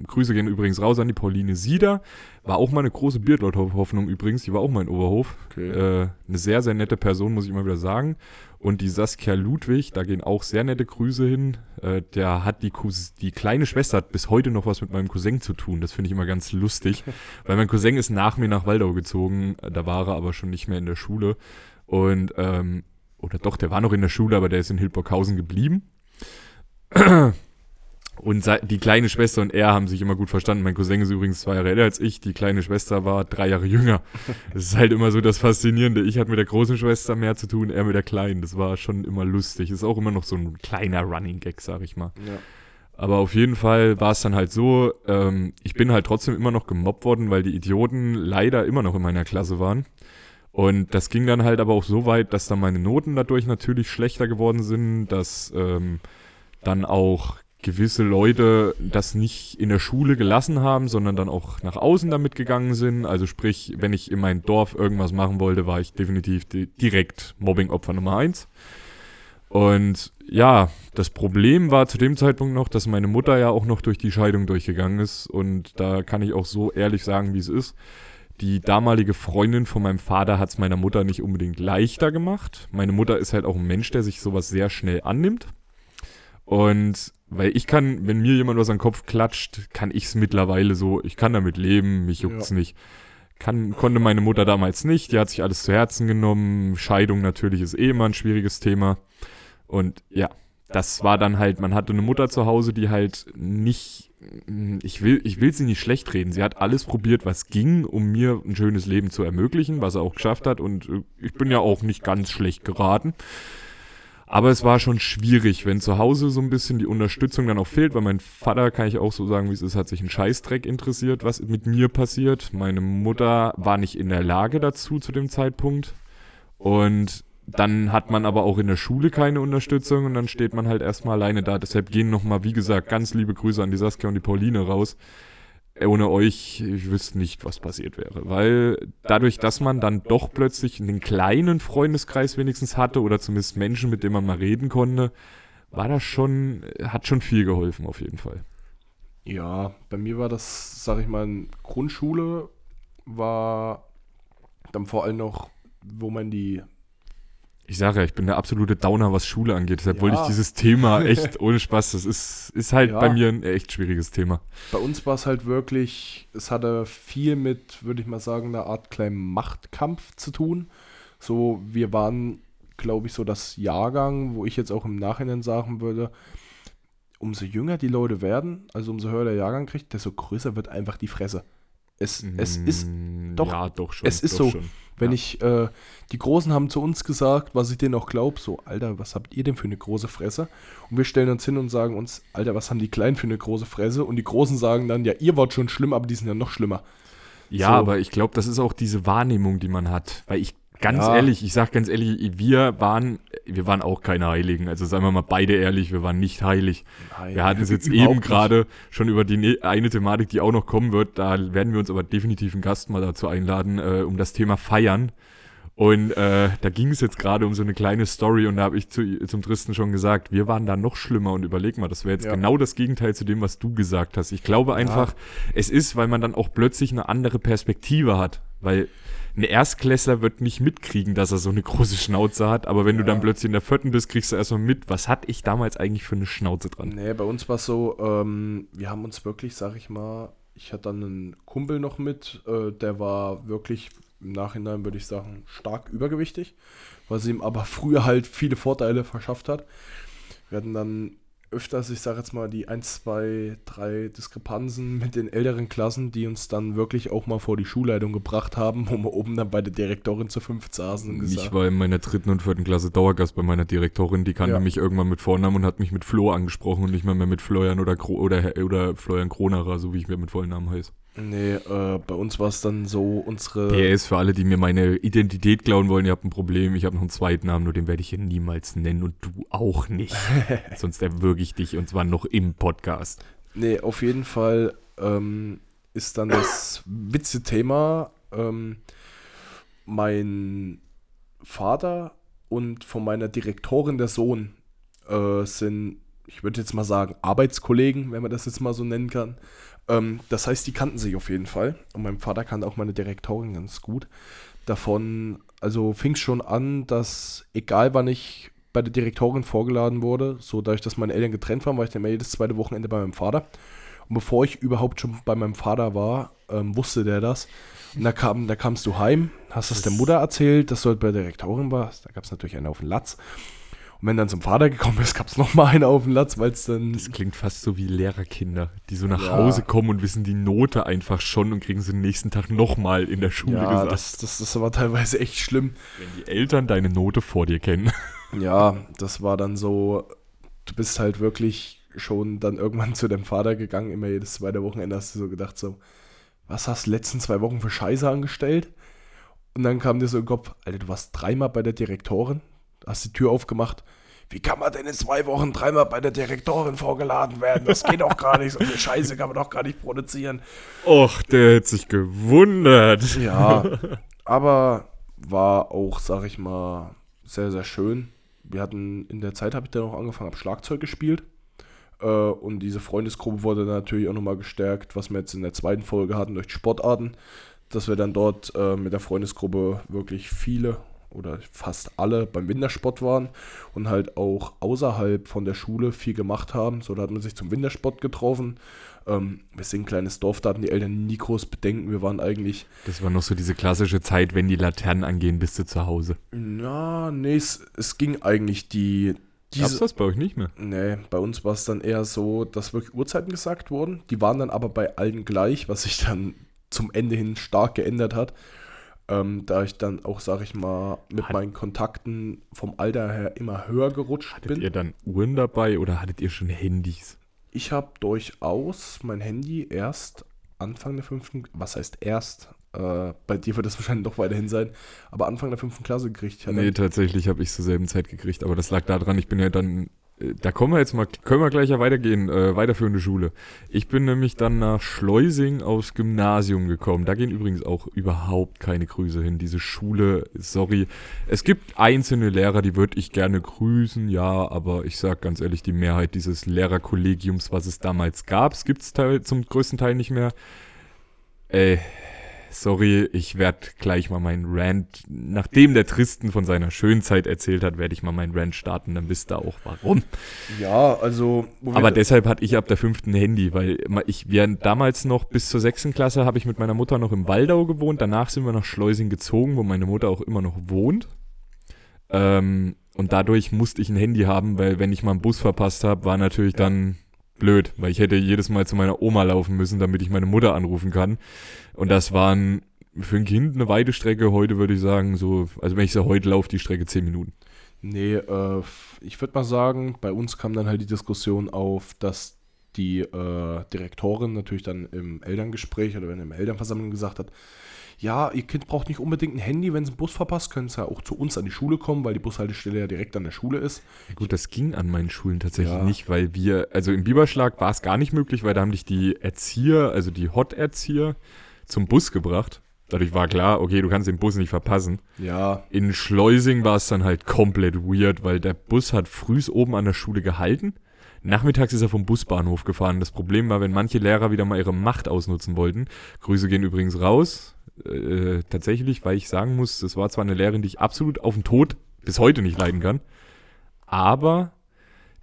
Grüße gehen übrigens raus an die Pauline Sieder, war auch mal eine große Beardlaut-Hoffnung übrigens, die war auch mal in Oberhof. Okay. Äh, eine sehr, sehr nette Person, muss ich mal wieder sagen. Und die Saskia Ludwig, da gehen auch sehr nette Grüße hin. Äh, der hat die, Cous die kleine Schwester hat bis heute noch was mit meinem Cousin zu tun. Das finde ich immer ganz lustig. [LAUGHS] weil mein Cousin ist nach mir nach Waldau gezogen. Äh, Da war er aber schon nicht mehr in der Schule. Und, ähm, oder doch, der war noch in der Schule, aber der ist in Hildburghausen geblieben. [CLEARS THROAT] Und die kleine Schwester und er haben sich immer gut verstanden. Mein Cousin ist übrigens zwei Jahre älter als ich. Die kleine Schwester war drei Jahre jünger. [LAUGHS] Das ist halt immer so das Faszinierende. Ich hatte mit der großen Schwester mehr zu tun, er mit der kleinen. Das war schon immer lustig. Ist auch immer noch so ein kleiner Running Gag, sag ich mal. Ja. Aber auf jeden Fall war es dann halt so, ähm, ich bin halt trotzdem immer noch gemobbt worden, weil die Idioten leider immer noch in meiner Klasse waren. Und das ging dann halt aber auch so weit, dass dann meine Noten dadurch natürlich schlechter geworden sind, dass ähm, dann auch gewisse Leute das nicht in der Schule gelassen haben, sondern dann auch nach außen damit gegangen sind. Also sprich, wenn ich in mein Dorf irgendwas machen wollte, war ich definitiv di direkt Mobbing-Opfer Nummer eins. Und ja, das Problem war zu dem Zeitpunkt noch, dass meine Mutter ja auch noch durch die Scheidung durchgegangen ist. Und da kann ich auch so ehrlich sagen, wie es ist. Die damalige Freundin von meinem Vater hat es meiner Mutter nicht unbedingt leichter gemacht. Meine Mutter ist halt auch ein Mensch, der sich sowas sehr schnell annimmt. Und weil ich kann, wenn mir jemand was an den Kopf klatscht, kann ich es mittlerweile so, ich kann damit leben, mich juckt's Ja. nicht. Kann, konnte meine Mutter damals nicht, die hat sich alles zu Herzen genommen. Scheidung natürlich ist eh immer ein schwieriges Thema. Und ja, das war dann halt, man hatte eine Mutter zu Hause, die halt nicht, ich will, ich will sie nicht schlecht reden. Sie hat alles probiert, was ging, um mir ein schönes Leben zu ermöglichen, was er auch geschafft hat. Und äh, ich bin ja auch nicht ganz schlecht geraten. Aber es war schon schwierig, wenn zu Hause so ein bisschen die Unterstützung dann auch fehlt, weil mein Vater, kann ich auch so sagen, wie es ist, hat sich ein Scheißdreck interessiert, was mit mir passiert. Meine Mutter war nicht in der Lage dazu zu dem Zeitpunkt. Und dann hat man aber auch in der Schule keine Unterstützung und dann steht man halt erstmal alleine da. Deshalb gehen nochmal, wie gesagt, ganz liebe Grüße an die Saskia und die Pauline raus. Ohne euch, ich wüsste nicht, was passiert wäre. Weil dadurch, dass man dann doch plötzlich einen kleinen Freundeskreis wenigstens hatte oder zumindest Menschen, mit denen man mal reden konnte, war das schon, hat schon viel geholfen auf jeden Fall. Ja, bei mir war das, sag ich mal, Grundschule war dann vor allem noch, wo man die Ich sage ja, ich bin der absolute Downer, was Schule angeht. Deshalb Ja. wollte ich dieses Thema [LAUGHS] echt ohne Spaß. Das ist, ist halt Ja. bei mir ein echt schwieriges Thema. Bei uns war es halt wirklich, es hatte viel mit, würde ich mal sagen, einer Art kleinen Machtkampf zu tun. So, wir waren, glaube ich, so das Jahrgang, wo ich jetzt auch im Nachhinein sagen würde, umso jünger die Leute werden, also umso höher der Jahrgang kriegt, desto größer wird einfach die Fresse. Es, es ist, Mm, doch, Ja, doch schon. es ist doch so. Schon. Wenn ja. ich, äh, die Großen haben zu uns gesagt, was ich denen auch glaube, so, Alter, was habt ihr denn für eine große Fresse? Und wir stellen uns hin und sagen uns, Alter, was haben die Kleinen für eine große Fresse? Und die Großen sagen dann, ja, ihr wart schon schlimm, aber die sind ja noch schlimmer. Ja, So. aber ich glaube, das ist auch diese Wahrnehmung, die man hat. Weil ich, ganz Ja. ehrlich, ich sag ganz ehrlich, wir waren, wir waren auch keine Heiligen. Also sagen wir mal beide ehrlich, wir waren nicht heilig. Nein, Wir hatten es jetzt eben gerade schon über die ne eine Thematik, die auch noch kommen wird. Da werden wir uns aber definitiv einen Gast mal dazu einladen, äh, um das Thema Feiern. Und äh, da ging es jetzt gerade um so eine kleine Story und da habe ich zu, zum Tristen schon gesagt, wir waren da noch schlimmer und überleg mal, das wäre jetzt Ja. genau das Gegenteil zu dem, was du gesagt hast. Ich glaube einfach, es ist, weil man dann auch plötzlich eine andere Perspektive hat, weil ein Erstklässler wird nicht mitkriegen, dass er so eine große Schnauze hat, aber wenn du Ja. dann plötzlich in der vierten bist, kriegst du erstmal mit, was hatte ich damals eigentlich für eine Schnauze dran. Nee, bei uns war es so, ähm, wir haben uns wirklich, sag ich mal, ich hatte dann einen Kumpel noch mit, äh, der war wirklich im Nachhinein, würde ich sagen, stark übergewichtig, was ihm aber früher halt viele Vorteile verschafft hat. Wir hatten dann öfters, ich sage jetzt mal, die 1, 2, 3 Diskrepanzen mit den älteren Klassen, die uns dann wirklich auch mal vor die Schulleitung gebracht haben, wo wir oben dann bei der Direktorin zu fünf saßen und Ich gesagt war in meiner dritten und vierten Klasse Dauergast bei meiner Direktorin, die kannte Ja. mich irgendwann mit Vornamen und hat mich mit Flo angesprochen und nicht mehr, mehr mit Florian oder, Kro oder, oder Florian Kronerer, so wie ich mir mit vollen Namen heiße. Nee, äh, bei uns war es dann so, unsere. PS für alle, die mir meine Identität klauen wollen, ihr habt ein Problem. Ich habe noch einen zweiten Namen, nur den werde ich hier niemals nennen und du auch nicht. [LAUGHS] Sonst erwürge ich dich und zwar noch im Podcast. Nee, auf jeden Fall ähm, ist dann das Witze-Thema. Ähm, mein Vater und von meiner Direktorin der Sohn äh, sind, ich würde jetzt mal sagen, Arbeitskollegen, wenn man das jetzt mal so nennen kann. Ähm, das heißt, die kannten sich auf jeden Fall. Und mein Vater kannte auch meine Direktorin ganz gut. Davon, also fing es schon an, dass egal wann ich bei der Direktorin vorgeladen wurde, so dadurch, dass meine Eltern getrennt waren, war ich dann immer jedes zweite Wochenende bei meinem Vater. Und bevor ich überhaupt schon bei meinem Vater war, ähm, wusste der das. Und da, kam, da kamst du heim, hast das, das der Mutter erzählt, dass du halt bei der Direktorin warst. Da gab es natürlich einen auf den Latz. Und wenn dann zum Vater gekommen ist, gab es nochmal einen auf den Latz, weil es dann. Das klingt fast so wie Lehrerkinder, die so nach ja. Hause kommen und wissen die Note einfach schon und kriegen sie den nächsten Tag nochmal in der Schule ja, gesagt. Das, das, das war teilweise echt schlimm. Wenn die Eltern deine Note vor dir kennen. [LAUGHS] Ja, das war dann so, du bist halt wirklich schon dann irgendwann zu deinem Vater gegangen, immer jedes zweite Wochenende hast du so gedacht, so, was hast du letzten zwei Wochen für Scheiße angestellt? Und dann kam dir so im Kopf, Alter, du warst dreimal bei der Direktorin, hast die Tür aufgemacht. Wie kann man denn in zwei Wochen dreimal bei der Direktorin vorgeladen werden? Das geht doch gar nicht. So viel Scheiße kann man doch gar nicht produzieren. Och, der hätte sich gewundert. Ja, aber war auch, sag ich mal, sehr, sehr schön. Wir hatten in der Zeit, habe ich dann auch angefangen, habe Schlagzeug gespielt. Äh, und diese Freundesgruppe wurde natürlich auch nochmal gestärkt, was wir jetzt in der zweiten Folge hatten durch Sportarten, dass wir dann dort äh, mit der Freundesgruppe wirklich viele oder fast alle beim Wintersport waren und halt auch außerhalb von der Schule viel gemacht haben. So, da hat man sich zum Wintersport getroffen. Ähm, wir sind ein kleines Dorf, da hatten die Eltern nie groß Bedenken. Wir waren eigentlich. Das war noch so diese klassische Zeit, wenn die Laternen angehen, bist du zu Hause. Na, nee, es, es ging eigentlich die. Diese, Gab's das bei euch nicht mehr? Nee, bei uns war es dann eher so, dass wirklich Uhrzeiten gesagt wurden. Die waren dann aber bei allen gleich, was sich dann zum Ende hin stark geändert hat. Ähm, da ich dann auch, sag ich mal, mit Hat, meinen Kontakten vom Alter her immer höher gerutscht hattet bin. Hattet ihr dann Uhren dabei oder hattet ihr schon Handys? Ich habe durchaus mein Handy erst Anfang der fünften, was heißt erst? Äh, bei dir wird das wahrscheinlich noch weiterhin sein, aber Anfang der fünften Klasse gekriegt. Nee, tatsächlich habe ich zur selben Zeit gekriegt, aber das lag daran, ich bin ja dann da kommen wir jetzt mal, können wir gleich ja weitergehen, äh, weiterführende Schule. Ich bin nämlich dann nach Schleusing aufs Gymnasium gekommen. Da gehen übrigens auch überhaupt keine Grüße hin. Diese Schule, sorry. Es gibt einzelne Lehrer, die würde ich gerne grüßen, ja, aber ich sag ganz ehrlich, die Mehrheit dieses Lehrerkollegiums, was es damals gab, gibt es zum größten Teil nicht mehr. Ey, sorry, ich werde gleich mal meinen Rant, nachdem der Tristen von seiner Schönzeit erzählt hat, werde ich mal meinen Rant starten, dann wisst ihr auch warum. Ja, also. Aber deshalb hatte ich ab der fünften Handy, weil ich, wir damals noch bis zur sechsten Klasse habe ich mit meiner Mutter noch im Waldau gewohnt, danach sind wir nach Schleusing gezogen, wo meine Mutter auch immer noch wohnt. Ähm, und dadurch musste ich ein Handy haben, weil wenn ich mal einen Bus verpasst habe, war natürlich dann blöd, weil ich hätte jedes Mal zu meiner Oma laufen müssen, damit ich meine Mutter anrufen kann. Und das waren für ein Kind eine weite Strecke. Heute würde ich sagen, so, also wenn ich sie heute laufe, die Strecke 10 Minuten. Nee, äh, ich würde mal sagen, bei uns kam dann halt die Diskussion auf, dass die äh, Direktorin natürlich dann im Elterngespräch oder wenn der Elternversammlung gesagt hat, ja, ihr Kind braucht nicht unbedingt ein Handy, wenn es einen Bus verpasst, können es ja auch zu uns an die Schule kommen, weil die Bushaltestelle ja direkt an der Schule ist. Gut, das ging an meinen Schulen tatsächlich ja. nicht, weil wir, also im Biberschlag war es gar nicht möglich, weil da haben dich die Erzieher, also die Hot-Erzieher, zum Bus gebracht. Dadurch war klar, okay, du kannst den Bus nicht verpassen. Ja. In Schleusing war es dann halt komplett weird, weil der Bus hat frühs oben an der Schule gehalten. Nachmittags ist er vom Busbahnhof gefahren. Das Problem war, wenn manche Lehrer wieder mal ihre Macht ausnutzen wollten. Grüße gehen übrigens raus äh, tatsächlich, weil ich sagen muss, das war zwar eine Lehrerin, die ich absolut auf den Tod bis heute nicht leiden kann, aber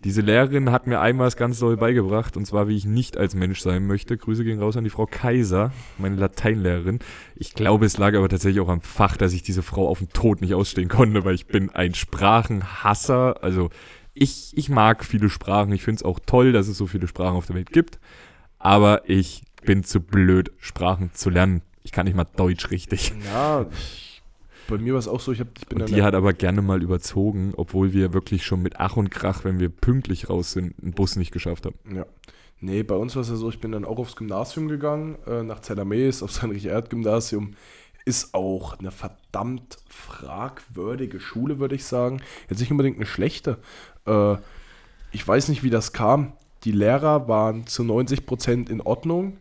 diese Lehrerin hat mir einmal was ganz doll beigebracht, und zwar, wie ich nicht als Mensch sein möchte. Grüße gehen raus an die Frau Kaiser, meine Lateinlehrerin. Ich glaube, es lag aber tatsächlich auch am Fach, dass ich diese Frau auf den Tod nicht ausstehen konnte, weil ich bin ein Sprachenhasser. Also ich, ich mag viele Sprachen. Ich finde es auch toll, dass es so viele Sprachen auf der Welt gibt. Aber ich bin zu blöd, Sprachen zu lernen. Ich kann nicht mal Deutsch richtig. Ja, bei mir war es auch so, ich, hab, ich bin und Die hat aber gerne mal überzogen, obwohl wir wirklich schon mit Ach und Krach, wenn wir pünktlich raus sind, einen Bus nicht geschafft haben. Ja. Nee, bei uns war es ja so, ich bin dann auch aufs Gymnasium gegangen, äh, nach Zellamees, aufs Heinrich-Erd-Gymnasium. Ist auch eine verdammt fragwürdige Schule, würde ich sagen. Jetzt nicht unbedingt eine schlechte. Äh, ich weiß nicht, wie das kam. Die Lehrer waren zu 90% in Ordnung.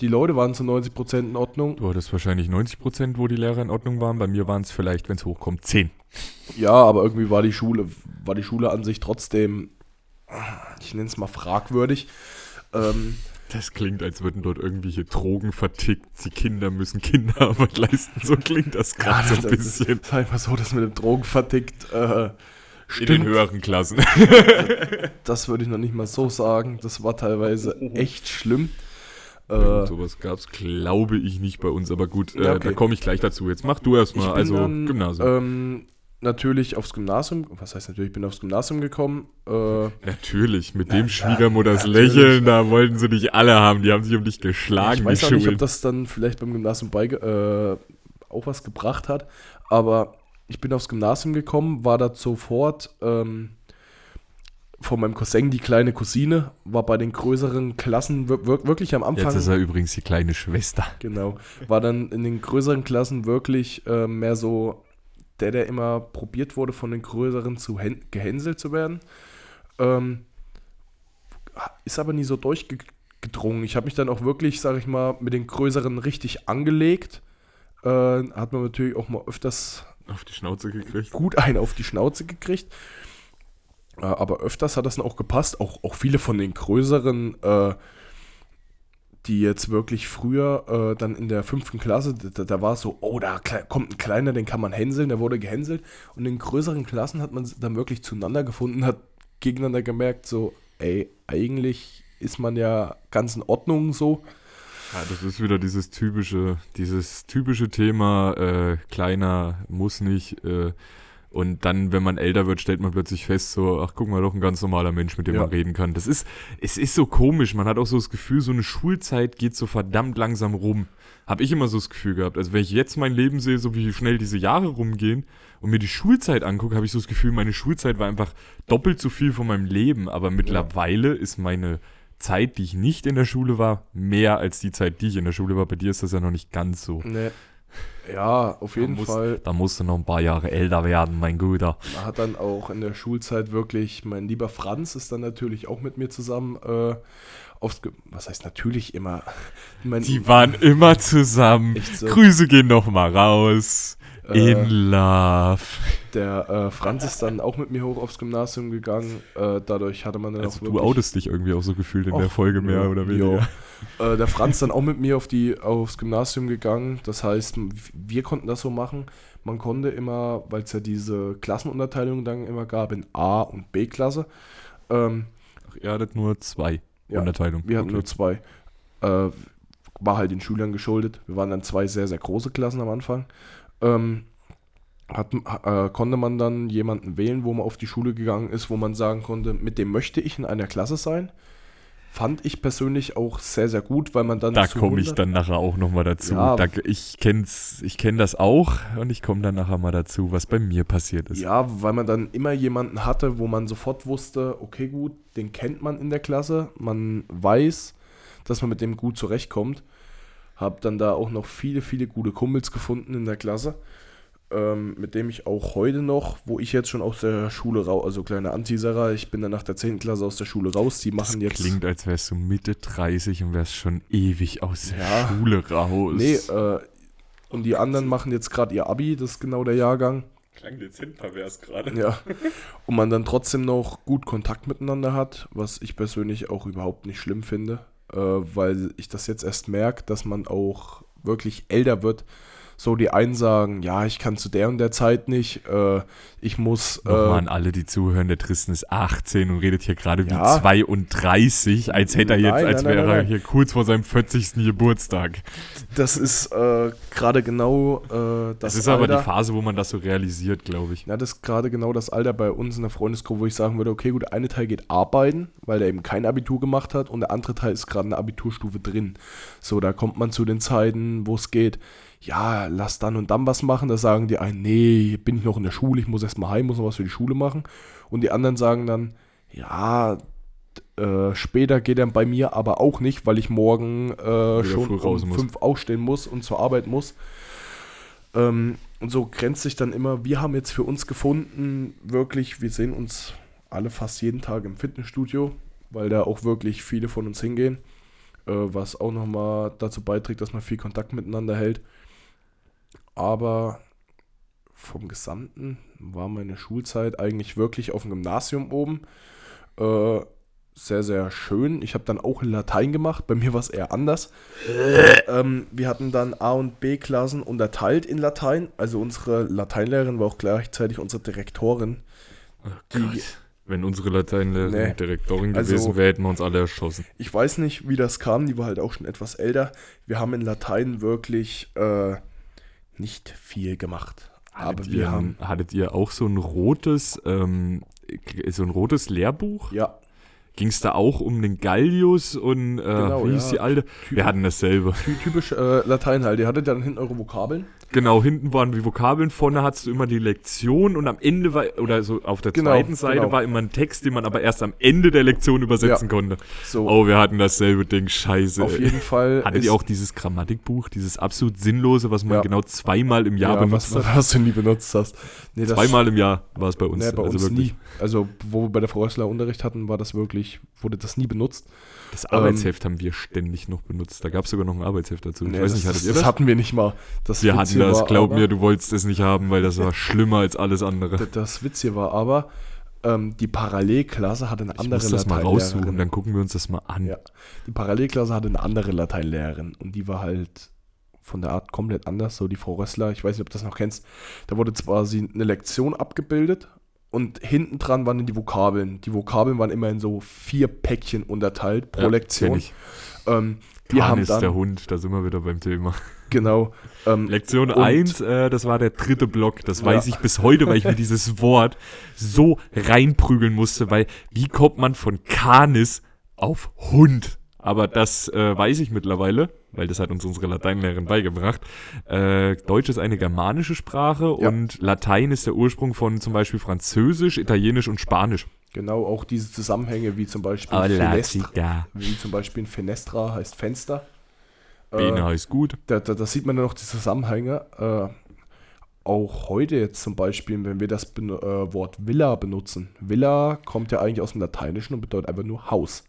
Die Leute waren zu 90% in Ordnung. Du hattest wahrscheinlich 90%, wo die Lehrer in Ordnung waren. Bei mir waren es vielleicht, wenn es hochkommt, 10. Ja, aber irgendwie war die Schule, war die Schule an sich trotzdem, ich nenne es mal fragwürdig. Ähm, das klingt, als würden dort irgendwelche Drogen vertickt. Die Kinder müssen Kinderarbeit leisten. So klingt das gerade ja, so ein bisschen. Sag mal so, dass mit dem Drogen vertickt. Äh, in den höheren Klassen. das würde ich noch nicht mal so sagen. Das war teilweise echt schlimm. Äh, sowas gab es, glaube ich, nicht bei uns. Aber gut, äh, okay. da komme ich gleich dazu. Jetzt mach du erstmal, also dann, Gymnasium. Ähm, natürlich aufs Gymnasium, was heißt natürlich, ich bin aufs Gymnasium gekommen. Äh, natürlich, mit dem Schwiegermutters Lächeln, da wollten sie dich alle haben, die haben sich um dich geschlagen. Ich weiß auch nicht, ob das dann vielleicht beim Gymnasium bei, äh, auch was gebracht hat, aber ich bin aufs Gymnasium gekommen, war da sofort ähm, von meinem Cousin, die kleine Cousine, war bei den größeren Klassen wirklich am Anfang. Jetzt ist er übrigens die kleine Schwester. Genau. War dann in den größeren Klassen wirklich äh, mehr so der, der immer probiert wurde, von den größeren zu gehänselt zu werden. Ähm, ist aber nie so durchgedrungen. Ich habe mich dann auch wirklich, sage ich mal, mit den größeren richtig angelegt. Äh, hat man natürlich auch mal öfters auf die Schnauze gekriegt. Gut einen auf die Schnauze gekriegt. Äh, aber öfters hat das dann auch gepasst. Auch, auch viele von den größeren äh, die jetzt wirklich früher äh, dann in der fünften Klasse, da, da war es so, oh, da kommt ein kleiner, den kann man hänseln, der wurde gehänselt. Und in größeren Klassen hat man dann wirklich zueinander gefunden, hat gegeneinander gemerkt, so, ey, eigentlich ist man ja ganz in Ordnung so. Ja, das ist wieder dieses typische, dieses typische Thema, äh, kleiner muss nicht, äh, und dann, wenn man älter wird, stellt man plötzlich fest, so, ach, guck mal, doch ein ganz normaler Mensch, mit dem ja. man reden kann. Das ist, es ist so komisch. Man hat auch so das Gefühl, so eine Schulzeit geht so verdammt langsam rum. Habe ich immer so das Gefühl gehabt. Also, wenn ich jetzt mein Leben sehe, so wie schnell diese Jahre rumgehen und mir die Schulzeit angucke, habe ich so das Gefühl, meine Schulzeit war einfach doppelt so viel von meinem Leben. Aber mittlerweile ja. ist meine Zeit, die ich nicht in der Schule war, mehr als die Zeit, die ich in der Schule war. Bei dir ist das ja noch nicht ganz so. Nee. Ja, auf jeden da musst, Fall. Da musst du noch ein paar Jahre älter werden, mein Guter. Man hat dann auch in der Schulzeit wirklich, mein lieber Franz ist dann natürlich auch mit mir zusammen äh, aufs, Ge was heißt natürlich immer? [LAUGHS] Mein, Die waren immer zusammen. So. Grüße gehen noch mal raus. Äh, In love. Der äh, Franz ist dann auch mit mir hoch aufs Gymnasium gegangen. Äh, dadurch hatte man dann also auch wirklich... Du outest dich irgendwie auch so gefühlt in Och, der Folge mehr ja, oder weniger. Äh, der Franz dann auch mit mir auf die, aufs Gymnasium gegangen. Das heißt, wir konnten das so machen. Man konnte immer, weil es ja diese Klassenunterteilung dann immer gab, in A- und B-Klasse. Ähm, Ach, ihr hattet nur zwei ja, Unterteilungen. Wir hatten okay. nur zwei. Äh, war halt den Schülern geschuldet. Wir waren dann zwei sehr, sehr große Klassen am Anfang ähm, hat, äh, konnte man dann jemanden wählen, wo man auf die Schule gegangen ist, wo man sagen konnte, mit dem möchte ich in einer Klasse sein. Fand ich persönlich auch sehr, sehr gut, weil man dann. Da komme ich dann nachher auch nochmal dazu. Ja, da, ich kenne ich kenn das auch und ich komme dann nachher mal dazu, was bei mir passiert ist. Ja, weil man dann immer jemanden hatte, wo man sofort wusste, okay, gut, den kennt man in der Klasse. Man weiß, dass man mit dem gut zurechtkommt. Habe dann da auch noch viele, viele gute Kumpels gefunden in der Klasse, ähm, mit dem ich auch heute noch, wo ich jetzt schon aus der Schule raus, also kleine Anteaserer, ich bin dann nach der 10. Klasse aus der Schule raus, die machen das jetzt... klingt, als wärst du Mitte 30 und wärst schon ewig aus der ja, Schule raus. Nee, äh, und die anderen machen jetzt gerade ihr Abi, das ist genau der Jahrgang. Klang dezent pervers gerade. Ja. Und man dann trotzdem noch gut Kontakt miteinander hat, was ich persönlich auch überhaupt nicht schlimm finde äh, weil ich das jetzt erst merke, dass man auch wirklich älter wird so die einen sagen, ja, ich kann zu der und der Zeit nicht, äh, ich muss. Nochmal äh, an alle, die zuhören, der Tristan ist 18 und redet hier gerade ja. wie 32, als hätte er jetzt, nein, als nein, wäre nein, er hier kurz vor seinem 40. Geburtstag. Das ist äh, gerade genau äh, das. Das ist Alter. aber die Phase, wo man das so realisiert, glaube ich. Ja, das ist gerade genau das Alter bei uns in der Freundesgruppe, wo ich sagen würde, okay, gut, der eine Teil geht arbeiten, weil der eben kein Abitur gemacht hat und der andere Teil ist gerade in der Abiturstufe drin. So, da kommt man zu den Zeiten, wo es geht ja, lass dann und dann was machen. Da sagen die einen, nee, bin ich noch in der Schule, ich muss erstmal heim, muss noch was für die Schule machen. Und die anderen sagen dann, ja, Äh, später geht er bei mir aber auch nicht, weil ich morgen äh, schon um muss. fünf aufstehen muss und zur Arbeit muss. Ähm, und so grenzt sich dann immer, wir haben jetzt für uns gefunden, wirklich, wir sehen uns alle fast jeden Tag im Fitnessstudio, weil da auch wirklich viele von uns hingehen, äh, was auch nochmal dazu beiträgt, dass man viel Kontakt miteinander hält. Aber vom Gesamten war meine Schulzeit eigentlich wirklich auf dem Gymnasium oben. Äh, sehr, sehr schön. Ich habe dann auch Latein gemacht. Bei mir war es eher anders. ähm, wir hatten dann A- und B-Klassen unterteilt in Latein. Also unsere Lateinlehrerin war auch gleichzeitig unsere Direktorin. Die, Wenn unsere Lateinlehrerin Nee. Direktorin Also- gewesen wäre, hätten wir uns alle erschossen. ich weiß nicht, wie das kam. Die war halt auch schon etwas älter. Wir haben in Latein wirklich äh, nicht viel gemacht. Aber Hattet wir ihr, haben, hattet ihr auch so ein rotes, ähm, so ein rotes Lehrbuch? ja, Ging es da auch um den Gallius und äh, Genau, wie ja. hieß die alte? Typ- Wir hatten dasselbe. ty- typisch äh, Latein halt. Ihr hattet dann hinten eure Vokabeln. Genau, hinten waren die Vokabeln, vorne hattest du immer die Lektion und am Ende war, oder so auf der Genau, zweiten Seite genau. war immer ein Text, den man aber erst am Ende der Lektion übersetzen Ja. konnte. So, Oh, wir hatten dasselbe Ding, scheiße. auf jeden Fall. Hattet ihr auch dieses Grammatikbuch, dieses absolut sinnlose, was man Ja. genau zweimal im Jahr ja, benutzt was, hat? [LAUGHS] was du nie benutzt hast. Nee, Zweimal im Jahr war es bei uns. Nee, bei also uns wirklich. nie. Also, wo wir bei der Frau Rössler Unterricht hatten, war das wirklich, wurde das nie benutzt. Das Arbeitsheft haben wir ständig noch benutzt. Da gab es sogar noch ein Arbeitsheft dazu. Nee, ich weiß das, nicht, hattet das, ihr das das? hatten wir nicht mal. Das wir hatten das, war glaub aber, mir, du wolltest es nicht haben, weil das war [LAUGHS] schlimmer als alles andere. Das Witzige war aber, ähm, die Parallelklasse hatte eine Ich andere muss das mal raussuchen, Lateinlehrerin. dann gucken wir uns das mal an. Ja. Die Parallelklasse hatte eine andere Lateinlehrerin und die war halt von der Art komplett anders. So die Frau Rössler, ich weiß nicht, ob du das noch kennst. Da wurde zwar sie eine Lektion abgebildet und hinten dran waren dann die Vokabeln. Die Vokabeln waren immer in so vier Päckchen unterteilt pro Ja, Lektion. ich. Ähm, wir Kahn haben ist der dann, Hund, da sind wir wieder beim Thema. genau, ähm, Lektion Und- 1, äh, das war der dritte Block. Das Ja. weiß ich bis heute, weil ich mir dieses Wort so reinprügeln musste, weil wie kommt man von Canis auf Hund? Aber das äh, weiß ich mittlerweile, weil das hat uns unsere Lateinlehrerin beigebracht. Äh, Deutsch ist eine germanische Sprache Ja. und Latein ist der Ursprung von zum Beispiel Französisch, Italienisch und Spanisch. genau auch diese Zusammenhänge wie zum Beispiel Hola, Fenestra, wie zum Beispiel Fenestra heißt Fenster. Bene Äh, heißt gut. da, da, da sieht man dann noch die Zusammenhänge. Äh, auch heute jetzt zum Beispiel, wenn wir das äh, Wort Villa benutzen. Villa kommt ja eigentlich aus dem Lateinischen und bedeutet einfach nur Haus.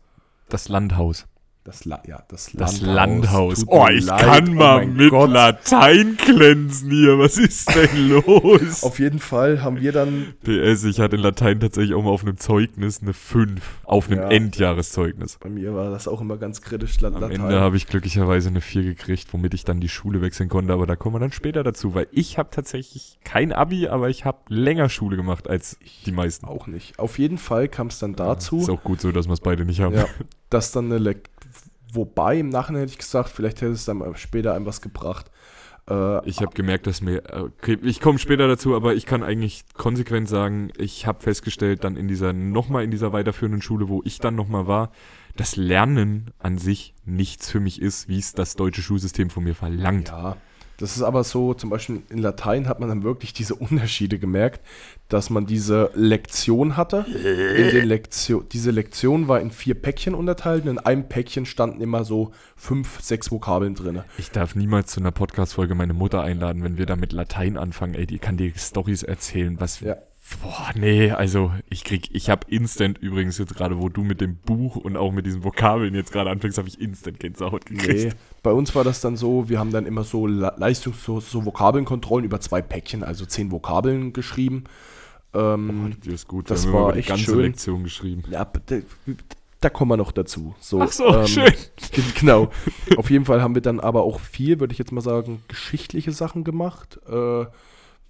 Das Landhaus. Das, La ja, das, Das Landhaus. Tut Oh, ich leid. kann Oh mal mein mit Gott. Latein glänzen hier. Was ist denn [LAUGHS] los? Auf jeden Fall haben wir dann, PS, ich hatte in Latein tatsächlich auch mal auf einem Zeugnis eine 5. Auf einem Ja. Endjahreszeugnis. bei mir war das auch immer ganz kritisch, La Am Latein. Ende habe ich glücklicherweise eine 4 gekriegt, womit ich dann die Schule wechseln konnte, aber da kommen wir dann später dazu, weil ich habe tatsächlich kein Abi, aber ich habe länger Schule gemacht als die meisten. auch nicht. Auf jeden Fall kam es dann Ist dazu, auch gut so, dass wir es beide nicht haben. ja, dass dann eine Lek Wobei, im Nachhinein hätte ich gesagt, vielleicht hätte es dann später einem was gebracht. Äh, Ich habe gemerkt, dass mir, okay, ich komme später dazu, aber ich kann eigentlich konsequent sagen, ich habe festgestellt, dann in dieser, nochmal in dieser weiterführenden Schule, wo ich dann nochmal war, dass Lernen an sich nichts für mich ist, wie es das deutsche Schulsystem von mir verlangt. Ja, das ist aber so, zum Beispiel in Latein hat man dann wirklich diese Unterschiede gemerkt, dass man diese Lektion hatte. In den Lektio diese Lektion war in vier Päckchen unterteilt und in einem Päckchen standen immer so fünf, sechs Vokabeln drin. Ich darf niemals zu einer Podcast-Folge meine Mutter einladen, wenn wir da mit Latein anfangen. Ey, die kann dir Stories erzählen, was. Ja. Boah, nee, also ich krieg, ich habe instant übrigens jetzt gerade, wo du mit dem Buch und auch mit diesen Vokabeln jetzt gerade anfängst, habe ich instant Gänsehaut gekriegt. Nee, bei uns war das dann so, wir haben dann immer so Le- Leistungs-, so, so Vokabelnkontrollen über zwei Päckchen, also zehn Vokabeln geschrieben. Ähm, Die ist gut, Das war immer die echt ganze schön. Lektion geschrieben. ja, da, da kommen wir noch dazu. So, Ach so, ähm, schön. [LAUGHS] Ge- Genau. Auf jeden Fall haben wir dann aber auch viel, würde ich jetzt mal sagen, geschichtliche Sachen gemacht, äh,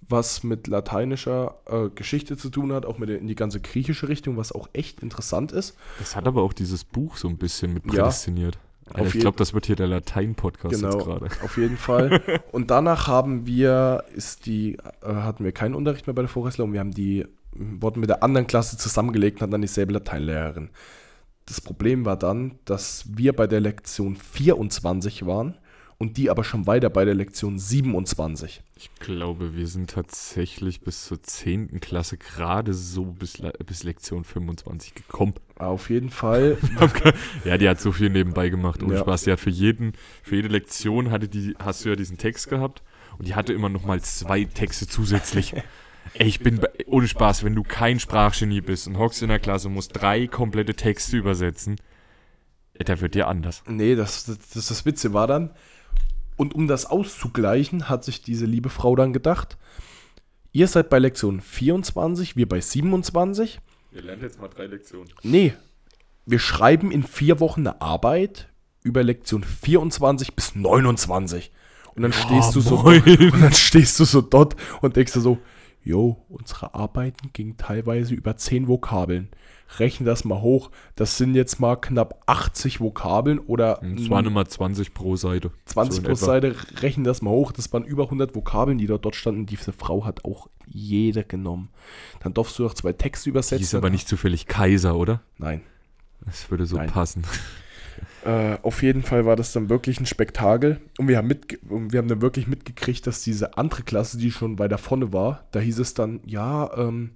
was mit lateinischer äh, Geschichte zu tun hat, auch mit der, in die ganze griechische Richtung, was auch echt interessant ist. Das hat aber auch dieses Buch so ein bisschen mit Ja. prädestiniert. Alter, Auf ich glaube, das wird hier der Latein-Podcast jetzt Genau, gerade. auf jeden Fall. [LAUGHS] Und danach haben wir, ist die, äh, hatten wir keinen Unterricht mehr bei der Vorressler und wir haben die, wurden mit der anderen Klasse zusammengelegt und hatten dann dieselbe Lateinlehrerin. Das Problem war dann, dass wir bei der Lektion 24 waren und die aber schon weiter bei der Lektion 27. Ich glaube, wir sind tatsächlich bis zur 10. Klasse gerade so bis, bis Lektion 25 gekommen. Auf jeden Fall. [LAUGHS] Ja, die hat so viel nebenbei gemacht, ohne Ja. Spaß. Die hat für jeden, für jede Lektion hatte die, hast du ja diesen Text gehabt und die hatte immer noch mal zwei Texte zusätzlich. [LAUGHS] Ey, ich bin, ohne Spaß, wenn du kein Sprachgenie bist und hockst in der Klasse und musst drei komplette Texte übersetzen, da wird dir anders. Nee, das, das, das, das Witze war dann. Und um das auszugleichen, hat sich diese liebe Frau dann gedacht, ihr seid bei Lektion 24, wir bei 27. Wir lernen jetzt mal drei Lektionen. Nee, wir schreiben in vier Wochen eine Arbeit über Lektion 24 bis 29. Und dann stehst du so [LAUGHS] und dann stehst du so dort und denkst du so, jo, unsere Arbeiten gingen teilweise über 10 Vokabeln. Rechne das mal hoch. Das sind jetzt mal knapp 80 Vokabeln oder Es waren immer 20 pro Seite. 20 So pro. Seite, rechnen das mal hoch. Das waren über 100 Vokabeln, die dort, dort standen. Diese Frau hat auch jede genommen. Dann darfst du noch zwei Texte übersetzen. Die ist aber nicht zufällig Kaiser, oder? Nein. Das würde so Nein. passen. Äh, auf jeden Fall war das dann wirklich ein Spektakel. Und wir haben, und wir haben dann wirklich mitgekriegt, dass diese andere Klasse, die schon weiter vorne war, da hieß es dann, ja, ähm,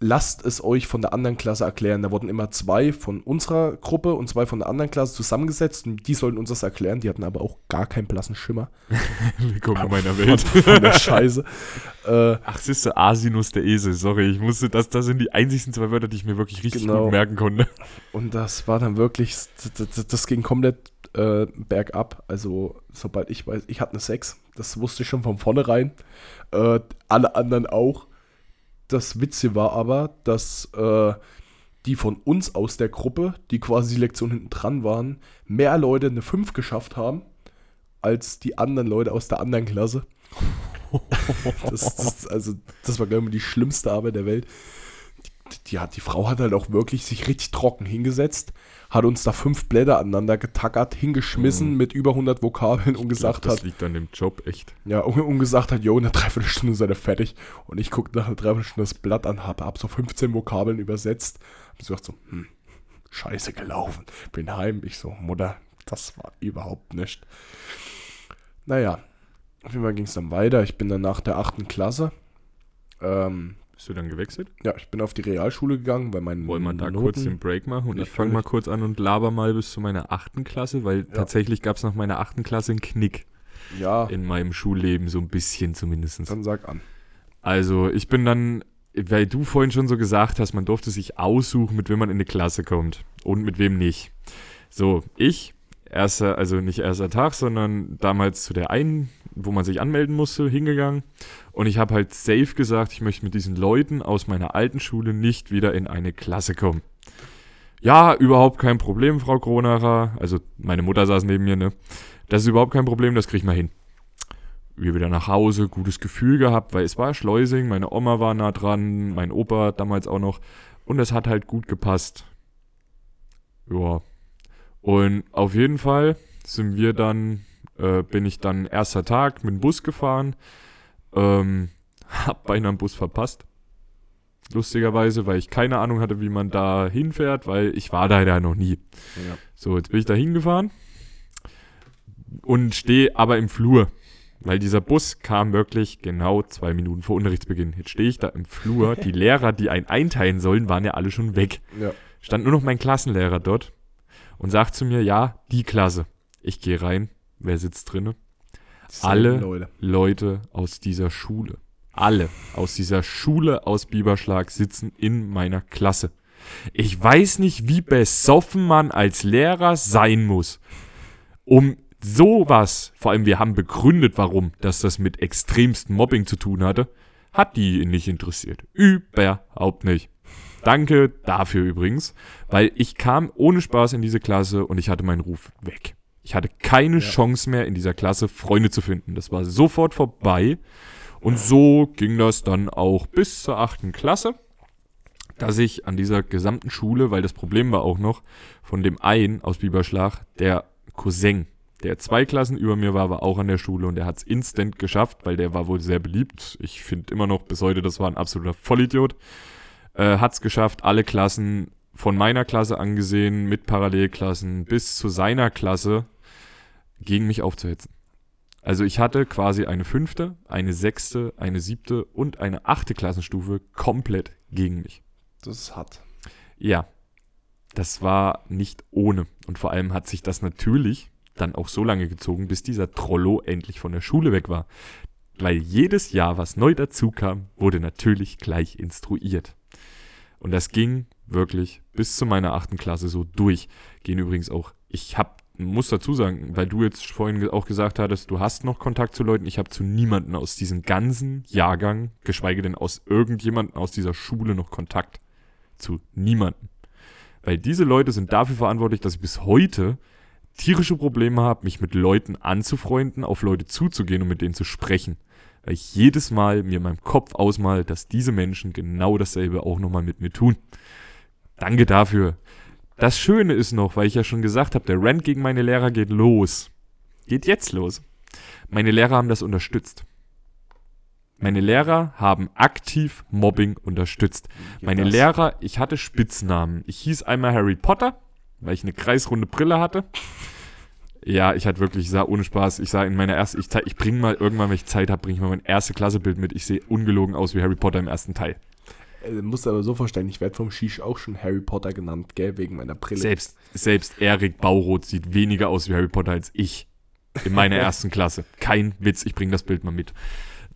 lasst es euch von der anderen Klasse erklären. Da wurden immer zwei von unserer Gruppe und zwei von der anderen Klasse zusammengesetzt und die sollten uns das erklären. Die hatten aber auch gar keinen blassen Schimmer [LAUGHS] Willkommen in meiner Welt. von der Scheiße. [LAUGHS] äh, Ach, siehst du, Asinus der Esel, sorry, ich musste, das, das sind die einzigsten zwei Wörter, die ich mir wirklich richtig Genau. gut merken konnte. Und das war dann wirklich, das, das, das ging komplett äh, bergab. Also, sobald ich weiß, ich hatte eine 6, das wusste ich schon von vornherein. Äh, alle anderen auch. Das Witze war aber, dass äh, die von uns aus der Gruppe, die quasi die Lektion hinten dran waren, mehr Leute eine 5 geschafft haben, als die anderen Leute aus der anderen Klasse. [LAUGHS] Das, das, also, das war, glaube ich, die schlimmste Arbeit der Welt. Die, die, hat, die Frau hat halt auch wirklich sich richtig trocken hingesetzt, hat uns da fünf Blätter aneinander getackert, hingeschmissen Mhm. mit über 100 Vokabeln und gesagt das hat, liegt an dem Job, echt. ja, und, und gesagt hat, jo, in einer Dreiviertelstunde seid ihr fertig. Und ich guckte nach einer Dreiviertelstunde das Blatt an, hab, hab so 15 Vokabeln übersetzt. Hab so gedacht so, hm, scheiße gelaufen. Bin heim. Ich so, Mutter, das war überhaupt nicht. Naja, auf jeden Fall ging es dann weiter. Ich bin dann nach der achten Klasse. Ähm, Bist du dann gewechselt? ja, ich bin auf die Realschule gegangen, weil meine Wollen wir da Noten, kurz den Break machen? Und ich fange mal kurz an und laber mal bis zu meiner achten Klasse, weil tatsächlich gab es nach meiner achten Klasse einen Knick Ja, in meinem Schulleben, so ein bisschen zumindest. dann sag an. Also ich bin dann, weil du vorhin schon so gesagt hast, man durfte sich aussuchen, mit wem man in eine Klasse kommt und mit wem nicht. So, ich, erster, also nicht erster Tag, sondern damals zu der einen, wo man sich anmelden musste, hingegangen. Und ich habe halt safe gesagt, ich möchte mit diesen Leuten aus meiner alten Schule nicht wieder in eine Klasse kommen. Ja, überhaupt kein Problem, Frau Kronacher. Also meine Mutter saß neben mir, ne? Das ist überhaupt kein Problem, das krieg ich mal hin wir wieder nach Hause, gutes Gefühl gehabt, weil es war Schleusing, meine Oma war nah dran, mein Opa damals auch noch und es hat halt gut gepasst. Ja. Und auf jeden Fall sind wir dann, äh, bin ich dann erster Tag mit dem Bus gefahren, ähm, [LAUGHS] hab beinahe einen Bus verpasst. Lustigerweise, weil ich keine Ahnung hatte, wie man da hinfährt, weil ich war da ja noch nie. Ja. So, jetzt bin ich da hingefahren und stehe aber im Flur. Weil dieser Bus kam wirklich genau zwei Minuten vor Unterrichtsbeginn. Jetzt stehe ich da im Flur. [LAUGHS] Die Lehrer, die einen einteilen sollen, waren ja alle schon weg. Ja. Stand nur noch mein Klassenlehrer dort und sagt zu mir, ja, die Klasse. Ich gehe rein. Wer sitzt drinne? Alle Leute. Leute aus dieser Schule. Alle aus dieser Schule aus Biberschlag sitzen in meiner Klasse. Ich weiß nicht, wie besoffen man als Lehrer sein muss, um sowas, vor allem wir haben begründet, warum, dass das mit extremstem Mobbing zu tun hatte, hat die ihn nicht interessiert. Überhaupt nicht. Danke dafür übrigens, weil ich kam ohne Spaß in diese Klasse und ich hatte meinen Ruf weg. Ich hatte keine Chance mehr in dieser Klasse Freunde zu finden. Das war sofort vorbei. Und so ging das dann auch bis zur achten Klasse, dass ich an dieser gesamten Schule, weil das Problem war auch noch, von dem einen aus Biberschlag, der Cousin, der zwei Klassen über mir war, war auch an der Schule und der hat es instant geschafft, weil der war wohl sehr beliebt. Ich finde immer noch bis heute, das war ein absoluter Vollidiot. Äh, hat es geschafft, alle Klassen von meiner Klasse angesehen, mit Parallelklassen bis zu seiner Klasse gegen mich aufzuhetzen. Also ich hatte quasi eine fünfte, eine sechste, eine siebte und eine achte Klassenstufe komplett gegen mich. Das ist hart. Ja, das war nicht ohne. Und vor allem hat sich das natürlich dann auch so lange gezogen, bis dieser Trollo endlich von der Schule weg war. Weil jedes Jahr, was neu dazu kam, wurde natürlich gleich instruiert. Und das ging wirklich bis zu meiner achten Klasse so durch. Gehen übrigens auch, ich hab, muss dazu sagen, weil du jetzt vorhin auch gesagt hattest, du hast noch Kontakt zu Leuten. Ich habe zu niemanden aus diesem ganzen Jahrgang, geschweige denn aus irgendjemanden aus dieser Schule noch Kontakt. Zu niemanden. Weil diese Leute sind dafür verantwortlich, dass ich bis heute tierische Probleme habe, mich mit Leuten anzufreunden, auf Leute zuzugehen und mit denen zu sprechen. Weil ich jedes Mal mir in meinem Kopf ausmal, dass diese Menschen genau dasselbe auch nochmal mit mir tun. Danke dafür. Das Schöne ist noch, weil ich ja schon gesagt habe, der Rant gegen meine Lehrer geht los. Geht jetzt los. Meine Lehrer haben das unterstützt. Meine Lehrer haben aktiv Mobbing unterstützt. Meine? Lehrer, ich hatte Spitznamen. Ich hieß einmal Harry Potter, weil ich eine kreisrunde Brille hatte. Ja, ich hatte wirklich, ich sah ohne Spaß, ich sah in meiner ersten, ich, ich bringe mal irgendwann, wenn ich Zeit habe, bringe ich mal mein erste Klassebild mit. Ich sehe ungelogen aus wie Harry Potter im ersten Teil. Äh, Du musst aber so verstehen, ich werde vom Shish auch schon Harry Potter genannt, gell, wegen meiner Brille. Selbst, selbst Erik Bauroth sieht weniger aus wie Harry Potter als ich in meiner [LAUGHS] ersten Klasse. Kein Witz, ich bringe das Bild mal mit.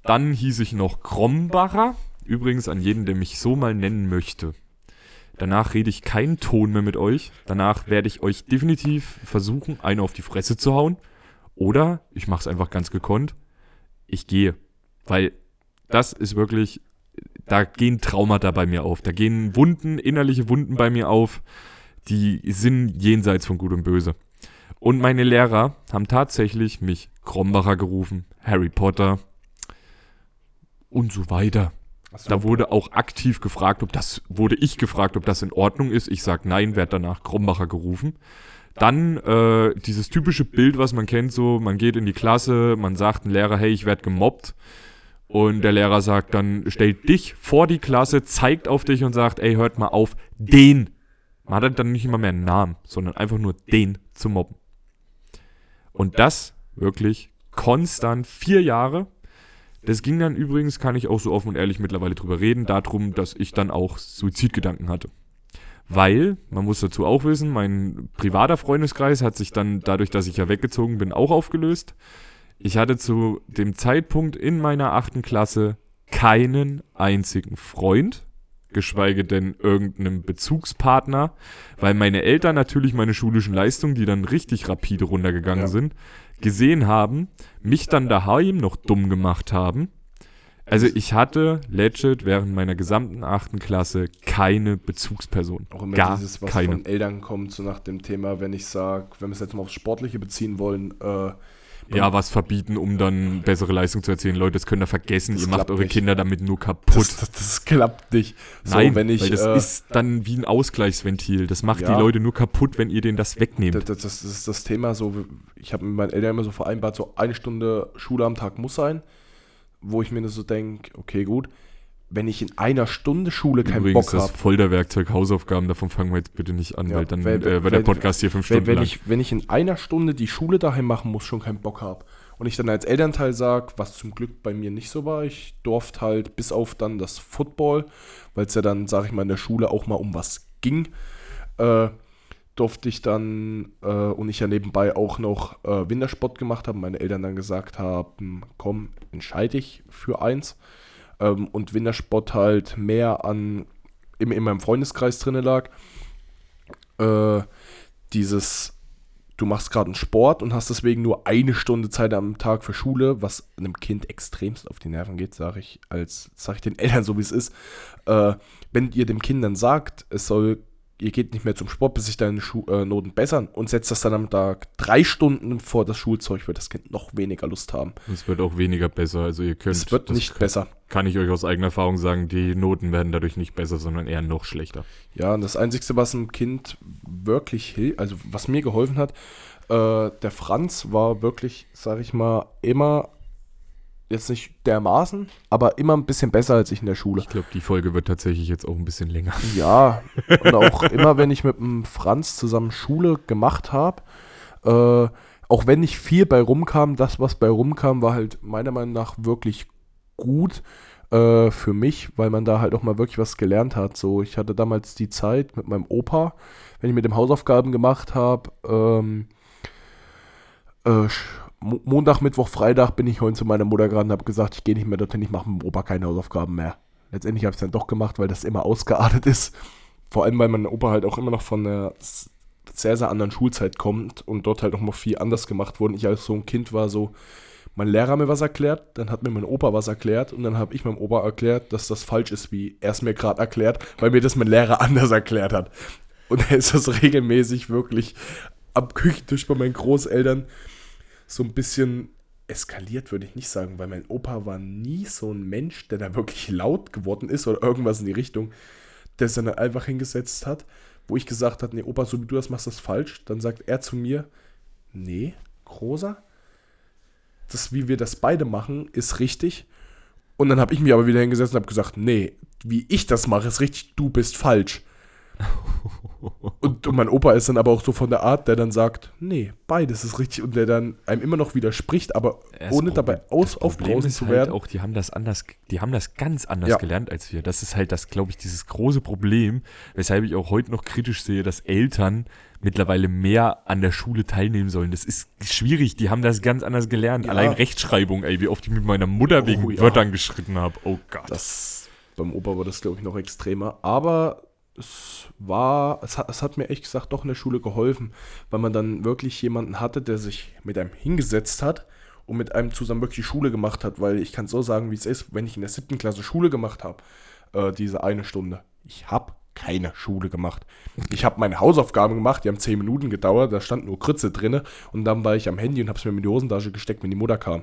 Dann hieß ich noch Krombacher. Übrigens an jeden, der mich so mal nennen möchte. Danach rede ich keinen Ton mehr mit euch. Danach werde ich euch definitiv versuchen, eine auf die Fresse zu hauen. Oder ich mache es einfach ganz gekonnt. Ich gehe. Weil das ist wirklich, da gehen Traumata bei mir auf. Da gehen Wunden, innerliche Wunden bei mir auf die sind jenseits von Gut und Böse. Und meine Lehrer haben tatsächlich mich Krombacher gerufen, Harry Potter und so weiter. So. Da wurde auch aktiv gefragt, ob das, wurde ich gefragt, ob das in Ordnung ist. Ich sag nein, werde danach Krombacher gerufen. Dann äh, dieses typische Bild, was man kennt, so, man geht in die Klasse, man sagt einem Lehrer, hey, ich werde gemobbt. Und der Lehrer sagt dann, stellt dich vor die Klasse, zeigt auf dich und sagt, ey, hört mal auf, den. Man hat dann nicht immer mehr einen Namen, sondern einfach nur den zu mobben. Und das wirklich konstant vier Jahre. Das ging dann übrigens, kann ich auch so offen und ehrlich mittlerweile drüber reden, darum, dass ich dann auch Suizidgedanken hatte. Weil, man muss dazu auch wissen, mein privater Freundeskreis hat sich dann, dadurch, dass ich ja weggezogen bin, auch aufgelöst. Ich hatte zu dem Zeitpunkt in meiner achten Klasse keinen einzigen Freund, geschweige denn irgendeinem Bezugspartner, weil meine Eltern natürlich meine schulischen Leistungen, die dann richtig rapide runtergegangen Ja. sind, gesehen haben, mich dann daheim noch dumm gemacht haben. Also ich hatte legit während meiner gesamten achten Klasse keine Bezugsperson. Auch immer Gar dieses, was keine. von Eltern kommt, so nach dem Thema, wenn ich sage, wenn wir es jetzt mal aufs Sportliche beziehen wollen, äh, Ja, was verbieten, um dann bessere Leistung zu erzielen. Leute, das könnt ihr vergessen. Das Ihr macht eure nicht. Kinder damit nur kaputt. das, das, das klappt nicht. So, Nein, wenn ich, weil das äh, ist dann wie ein Ausgleichsventil. Das macht Ja. die Leute nur kaputt, wenn ihr denen das wegnehmt. Das, das, ist das Thema so, ich habe mit meinen Eltern immer so vereinbart, so eine Stunde Schule am Tag muss sein, wo ich mir so denke, okay, gut, wenn ich in einer Stunde Schule keinen Übrigens, Bock das habe, Folterwerkzeug Hausaufgaben, davon fangen wir jetzt bitte nicht an, Ja, weil dann wenn- äh, der Podcast hier fünf wenn, Stunden wenn, lang. ich, wenn ich in einer Stunde die Schule daheim machen muss, schon keinen Bock habe und ich dann als Elternteil sage, was zum Glück bei mir nicht so war, ich durfte halt bis auf dann das Football, weil es ja dann, sage ich mal, in der Schule auch mal um was ging, äh, durfte ich dann äh, und ich ja nebenbei auch noch äh, Wintersport gemacht habe, meine Eltern dann gesagt haben, komm, entscheide ich für eins ähm, und Wintersport halt mehr an in, in meinem Freundeskreis drinne lag. Äh, dieses, du machst gerade einen Sport und hast deswegen nur eine Stunde Zeit am Tag für Schule, was einem Kind extremst auf die Nerven geht, sage ich, als sage ich den [LAUGHS] Eltern so wie es ist. Äh, wenn ihr dem Kind dann sagt, es soll, ihr geht nicht mehr zum Sport, bis sich deine Schu äh, Noten bessern und setzt das dann am Tag drei Stunden vor das Schulzeug, wird das Kind noch weniger Lust haben. Es wird auch weniger besser. Also ihr könnt. Es wird nicht kann, besser. Kann ich euch aus eigener Erfahrung sagen, die Noten werden dadurch nicht besser, sondern eher noch schlechter. Ja, und das Einzige, was einem Kind wirklich hilft, also was mir geholfen hat, äh, der Franz war wirklich, sag ich mal, immer, jetzt nicht dermaßen, aber immer ein bisschen besser als ich in der Schule. Ich glaube, die Folge wird tatsächlich jetzt auch ein bisschen länger. Ja, und auch immer, wenn ich mit dem Franz zusammen Schule gemacht habe, äh, auch wenn nicht viel bei rumkam, das, was bei rumkam, war halt meiner Meinung nach wirklich gut äh, für mich, weil man da halt auch mal wirklich was gelernt hat. So, ich hatte damals die Zeit mit meinem Opa, wenn ich mit dem Hausaufgaben gemacht habe, ähm, äh, Montag, Mittwoch, Freitag bin ich heute zu meiner Mutter gerannt und habe gesagt, ich gehe nicht mehr dorthin, ich mache mit dem Opa keine Hausaufgaben mehr. Letztendlich habe ich es dann doch gemacht, weil das immer ausgeartet ist. Vor allem, weil mein Opa halt auch immer noch von einer sehr, sehr anderen Schulzeit kommt und dort halt auch noch viel anders gemacht wurde. Ich als so ein Kind war so, mein Lehrer mir was erklärt, dann hat mir mein Opa was erklärt und dann habe ich meinem Opa erklärt, dass das falsch ist, wie er es mir gerade erklärt, weil mir das mein Lehrer [LAUGHS] anders erklärt hat. Und er ist das regelmäßig wirklich am Küchentisch bei meinen Großeltern so ein bisschen eskaliert, würde ich nicht sagen, weil mein Opa war nie so ein Mensch, der da wirklich laut geworden ist oder irgendwas in die Richtung, der sich dann einfach hingesetzt hat, wo ich gesagt habe, nee, Opa, so wie du das machst, das falsch. Dann sagt er zu mir, nee, Großer, das, wie wir das beide machen, ist richtig. Und dann habe ich mich aber wieder hingesetzt und habe gesagt, nee, wie ich das mache, ist richtig, du bist falsch. [LAUGHS] Und, und, mein Opa ist dann aber auch so von der Art, der dann sagt, nee, beides ist richtig und der dann einem immer noch widerspricht, aber das ohne Problem, dabei aus, aufbrausen zu halt werden. Auch, die haben das anders, die haben das ganz anders ja. gelernt als wir. Das ist halt das, glaube ich, dieses große Problem, weshalb ich auch heute noch kritisch sehe, dass Eltern mittlerweile mehr an der Schule teilnehmen sollen. Das ist schwierig, die haben das ganz anders gelernt. Ja. Allein Rechtschreibung, ey, wie oft ich mit meiner Mutter wegen oh, ja. Wörtern geschritten habe. Oh Gott. Das, beim Opa war das, glaube ich, noch extremer. Aber es war, es hat, es hat mir echt gesagt doch in der Schule geholfen, weil man dann wirklich jemanden hatte, der sich mit einem hingesetzt hat und mit einem zusammen wirklich die Schule gemacht hat, weil ich kann so sagen, wie es ist, wenn ich in der siebten Klasse Schule gemacht habe, äh, diese eine Stunde. Ich habe keine Schule gemacht. Ich habe meine Hausaufgaben gemacht, die haben zehn Minuten gedauert, da stand nur Kritze drinne und dann war ich am Handy und habe es mir in die Hosentasche gesteckt, wenn die Mutter kam.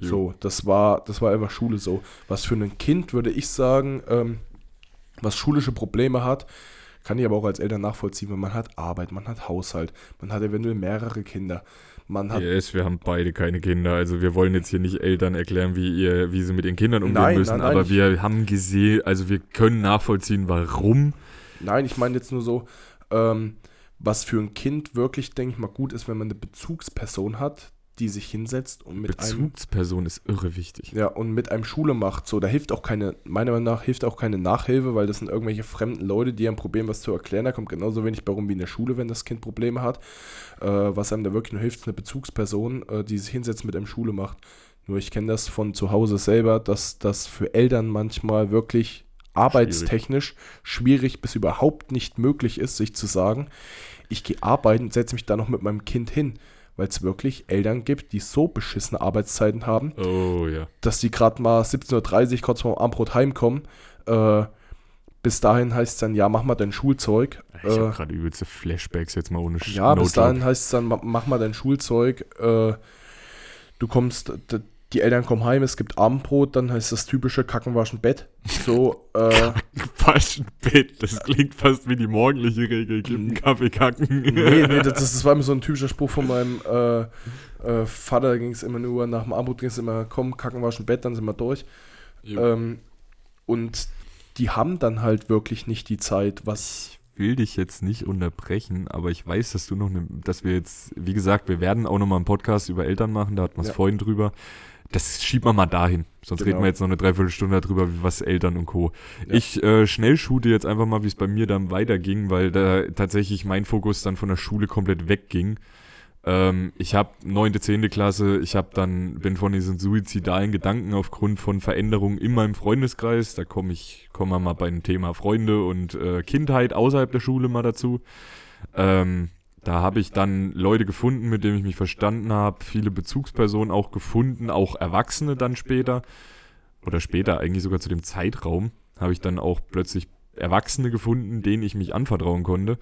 Ja. So, das war, das war einfach Schule so. Was für ein Kind würde ich sagen, ähm, was schulische Probleme hat, kann ich aber auch als Eltern nachvollziehen, weil man hat Arbeit, man hat Haushalt, man hat eventuell mehrere Kinder. Man hat yes, wir haben beide keine Kinder. Also wir wollen jetzt hier nicht Eltern erklären, wie ihr, wie sie mit ihren Kindern umgehen nein, müssen, nein, nein, aber wir haben gesehen, also wir können nachvollziehen, warum. Nein, ich meine jetzt nur so, ähm, was für ein Kind wirklich, denke ich mal, gut ist, wenn man eine Bezugsperson hat, die sich hinsetzt und mit Bezugsperson einem. Bezugsperson ist irre wichtig. Ja, und mit einem Schule macht. So, da hilft auch keine, meiner Meinung nach, hilft auch keine Nachhilfe, weil das sind irgendwelche fremden Leute, die haben Problem, was zu erklären. Da kommt genauso wenig bei rum wie in der Schule, wenn das Kind Probleme hat. Äh, was einem da wirklich nur hilft, ist eine Bezugsperson, äh, die sich hinsetzt mit einem Schule macht. Nur ich kenne das von zu Hause selber, dass das für Eltern manchmal wirklich arbeitstechnisch schwierig. schwierig bis überhaupt nicht möglich ist, sich zu sagen, ich gehe arbeiten und setze mich da noch mit meinem Kind hin weil es wirklich Eltern gibt, die so beschissene Arbeitszeiten haben, oh, ja. dass die gerade mal 17.30 Uhr kurz vor Abendbrot heimkommen. Äh, bis dahin heißt es dann, ja, mach mal dein Schulzeug. Ich äh, habe gerade übelste Flashbacks jetzt mal ohne Sch Ja, bis dahin heißt es dann, mach mal dein Schulzeug. Äh, du kommst, die Eltern kommen heim, es gibt Abendbrot, dann heißt das typische Kacken, waschen, Bett. So, äh, Kacken, waschen, Bett, das klingt fast wie die morgendliche Regel, gib Kaffee, kacken. Nee, nee, das, das war immer so ein typischer Spruch von meinem äh, äh, Vater, ging es immer nur, nach dem Abendbrot ging es immer, komm, Kacken, waschen, Bett, dann sind wir durch. Ähm, und die haben dann halt wirklich nicht die Zeit, was Ich will dich jetzt nicht unterbrechen, aber ich weiß, dass du noch, ne, dass wir jetzt, wie gesagt, wir werden auch noch mal einen Podcast über Eltern machen, da hatten wir es ja. vorhin drüber das schiebt man mal dahin. Sonst genau. reden wir jetzt noch eine Dreiviertelstunde darüber, wie was Eltern und Co. Ja. Ich äh, schnellshoote jetzt einfach mal, wie es bei mir dann weiterging, weil da tatsächlich mein Fokus dann von der Schule komplett wegging. Ähm, ich habe neunte, zehnte Klasse, ich habe dann, bin von diesen suizidalen Gedanken aufgrund von Veränderungen in meinem Freundeskreis, da komme ich, komme mal bei dem Thema Freunde und äh, Kindheit außerhalb der Schule mal dazu. Ähm, da habe ich dann Leute gefunden, mit denen ich mich verstanden habe, viele Bezugspersonen auch gefunden, auch Erwachsene dann später oder später eigentlich sogar zu dem Zeitraum habe ich dann auch plötzlich Erwachsene gefunden, denen ich mich anvertrauen konnte.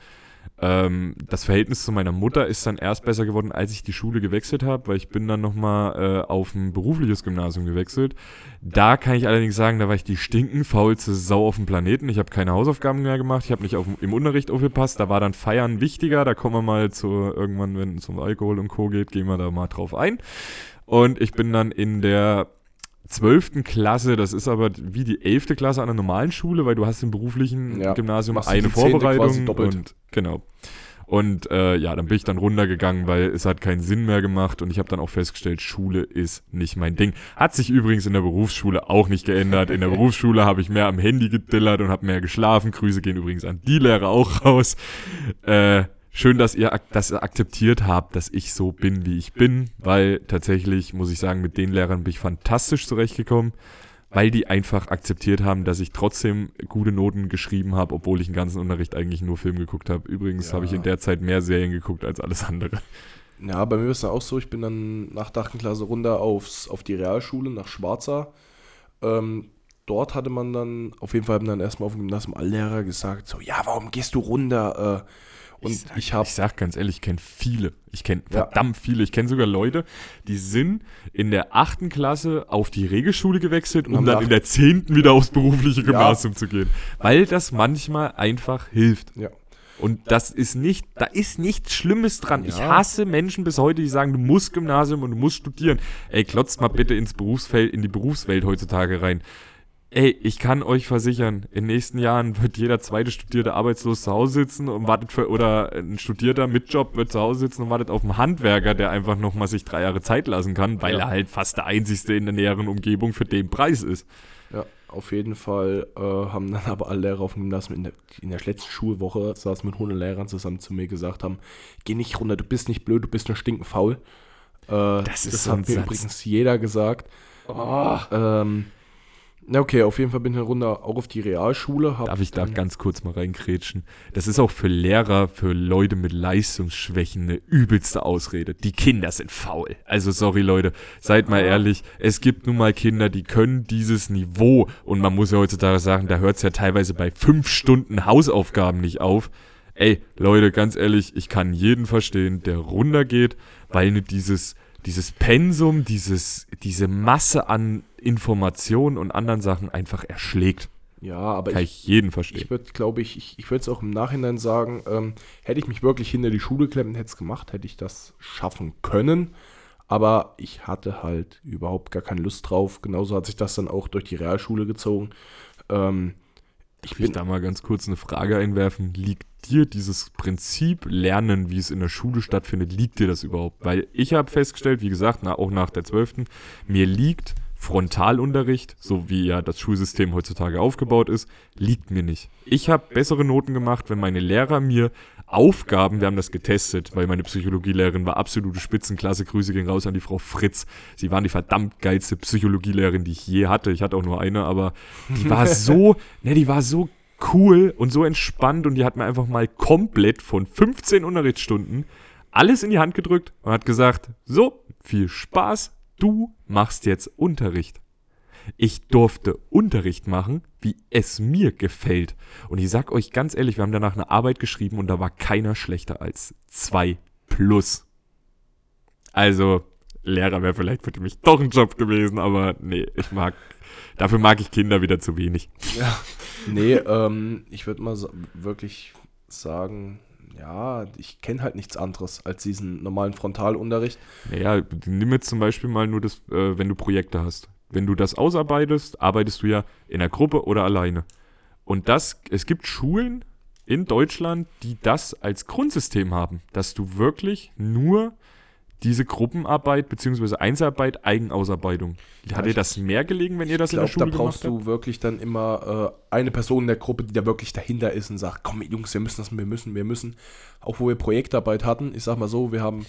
Ähm, das Verhältnis zu meiner Mutter ist dann erst besser geworden, als ich die Schule gewechselt habe, weil ich bin dann nochmal äh, auf ein berufliches Gymnasium gewechselt. Da kann ich allerdings sagen, da war ich die stinkenfaulste Sau auf dem Planeten. Ich habe keine Hausaufgaben mehr gemacht, ich habe nicht auf, im Unterricht aufgepasst. Da war dann Feiern wichtiger. Da kommen wir mal zu irgendwann, wenn es um Alkohol und Co. geht, gehen wir da mal drauf ein. Und ich bin dann in der 12. Klasse, das ist aber wie die 11. Klasse an einer normalen Schule, weil du hast im beruflichen ja, Gymnasium eine Vorbereitung und genau. Und äh, ja, dann bin ich dann runtergegangen, weil es hat keinen Sinn mehr gemacht und ich habe dann auch festgestellt, Schule ist nicht mein Ding. Hat sich übrigens in der Berufsschule auch nicht geändert. In der [LAUGHS] Berufsschule habe ich mehr am Handy gedillert und habe mehr geschlafen. Grüße gehen übrigens an die Lehrer auch raus. Äh, schön, dass ihr, ihr akzeptiert habt, dass ich so bin, wie ich bin, weil tatsächlich, muss ich sagen, mit den Lehrern bin ich fantastisch zurechtgekommen weil die einfach akzeptiert haben, dass ich trotzdem gute Noten geschrieben habe, obwohl ich den ganzen Unterricht eigentlich nur Film geguckt habe. Übrigens ja. habe ich in der Zeit mehr Serien geguckt als alles andere. Ja, bei mir ist es auch so, ich bin dann nach der 8. Klasse runter aufs, auf die Realschule nach Schwarzer. Ähm, dort hatte man dann, auf jeden Fall haben dann erstmal auf dem Gymnasium alle Lehrer gesagt, so, ja, warum gehst du runter? Äh, und ich, sag, ich habe. Ich sag ganz ehrlich, ich kenne viele. Ich kenne ja. verdammt viele. Ich kenne sogar Leute, die sind in der achten Klasse auf die Regelschule gewechselt, um dann in der zehnten wieder aufs berufliche Gymnasium ja. zu gehen. Weil das manchmal einfach hilft. Ja. Und das ist nicht, da ist nichts Schlimmes dran. Ja. Ich hasse Menschen bis heute, die sagen, du musst Gymnasium und du musst studieren. Ey, klotzt mal bitte ins Berufsfeld, in die Berufswelt heutzutage rein. Ey, ich kann euch versichern, in den nächsten Jahren wird jeder zweite Studierte arbeitslos zu Hause sitzen und wartet für, oder ein Studierter mit Job wird zu Hause sitzen und wartet auf einen Handwerker, der einfach nochmal sich drei Jahre Zeit lassen kann, weil ja. er halt fast der einzigste in der näheren Umgebung für den Preis ist. Ja, auf jeden Fall äh, haben dann aber alle Lehrer auf dem Gymnasium in der, in der letzten Schulwoche saßen mit 100 Lehrern zusammen zu mir gesagt haben, geh nicht runter, du bist nicht blöd, du bist nur stinkenfaul. Äh, das ist das so hat mir Satz. übrigens jeder gesagt. Oh. Ähm, na okay, auf jeden Fall bin ich eine Runde auch auf die Realschule. Darf ich da ganz kurz mal reinkrätschen? Das ist auch für Lehrer, für Leute mit Leistungsschwächen eine übelste Ausrede. Die Kinder sind faul. Also sorry Leute, seid mal ehrlich, es gibt nun mal Kinder, die können dieses Niveau und man muss ja heutzutage sagen, da hört es ja teilweise bei fünf Stunden Hausaufgaben nicht auf. Ey, Leute, ganz ehrlich, ich kann jeden verstehen, der runtergeht, weil nicht dieses dieses Pensum, dieses, diese Masse an Informationen und anderen Sachen einfach erschlägt. Ja, aber Kann ich, ich jeden verstehen. Ich würde, glaube ich, ich, ich würde es auch im Nachhinein sagen, ähm, hätte ich mich wirklich hinter die Schule geklemmt und hätte es gemacht, hätte ich das schaffen können. Aber ich hatte halt überhaupt gar keine Lust drauf. Genauso hat sich das dann auch durch die Realschule gezogen. Ähm, ich will da mal ganz kurz eine Frage einwerfen. Liegt dir dieses Prinzip Lernen, wie es in der Schule stattfindet, liegt dir das überhaupt? Weil ich habe festgestellt, wie gesagt, na, auch nach der 12., mir liegt Frontalunterricht, so wie ja das Schulsystem heutzutage aufgebaut ist, liegt mir nicht. Ich habe bessere Noten gemacht, wenn meine Lehrer mir Aufgaben, wir haben das getestet, weil meine Psychologielehrerin war absolute Spitzenklasse. Grüße gehen raus an die Frau Fritz. Sie war die verdammt geilste Psychologielehrerin, die ich je hatte. Ich hatte auch nur eine, aber die war [LAUGHS] so, ne, die war so cool und so entspannt und die hat mir einfach mal komplett von 15 Unterrichtsstunden alles in die Hand gedrückt und hat gesagt, so, viel Spaß, du machst jetzt Unterricht. Ich durfte Unterricht machen, wie es mir gefällt. Und ich sag euch ganz ehrlich, wir haben danach eine Arbeit geschrieben und da war keiner schlechter als zwei plus. Also, Lehrer wäre vielleicht für mich doch ein Job gewesen, aber nee, ich mag, dafür mag ich Kinder wieder zu wenig. Ja, nee, ähm, ich würde mal so, wirklich sagen, ja, ich kenne halt nichts anderes als diesen normalen Frontalunterricht. Naja, nimm jetzt zum Beispiel mal nur das, äh, wenn du Projekte hast. Wenn du das ausarbeitest, arbeitest du ja in der Gruppe oder alleine. Und das, es gibt Schulen in Deutschland, die das als Grundsystem haben, dass du wirklich nur diese Gruppenarbeit bzw. Einzelarbeit, Eigenausarbeitung. Ja, Hat dir das mehr gelegen, wenn ihr das glaub, in der Schule da brauchst du wirklich dann immer äh, eine Person in der Gruppe, die da wirklich dahinter ist und sagt, komm Jungs, wir müssen das, wir müssen, wir müssen. Auch wo wir Projektarbeit hatten, ich sag mal so, wir haben,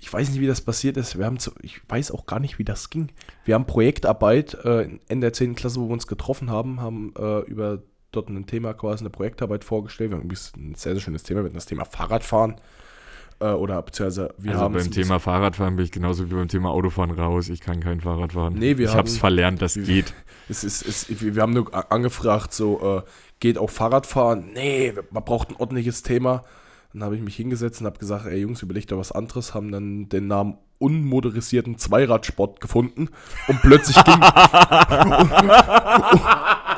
ich weiß nicht, wie das passiert ist, wir haben, zu, ich weiß auch gar nicht, wie das ging. Wir haben Projektarbeit äh, in der 10. Klasse, wo wir uns getroffen haben, haben äh, über dort ein Thema quasi eine Projektarbeit vorgestellt. Wir haben ein sehr, sehr schönes Thema, wir hatten das Thema Fahrradfahren. Äh, oder beziehungsweise wir also haben beim Thema Fahrradfahren bin ich genauso wie beim Thema Autofahren raus. Ich kann kein Fahrrad fahren. Nee, wir ich habe es verlernt, das wir, geht. [LAUGHS] Es ist, es, wir haben nur angefragt, so äh, geht auch Fahrradfahren? Nee, man braucht ein ordentliches Thema. Dann habe ich mich hingesetzt und habe gesagt, ey Jungs, überlegt doch was anderes, haben dann den Namen unmotorisierten Zweiradsport gefunden und plötzlich ging [LAUGHS] [LAUGHS]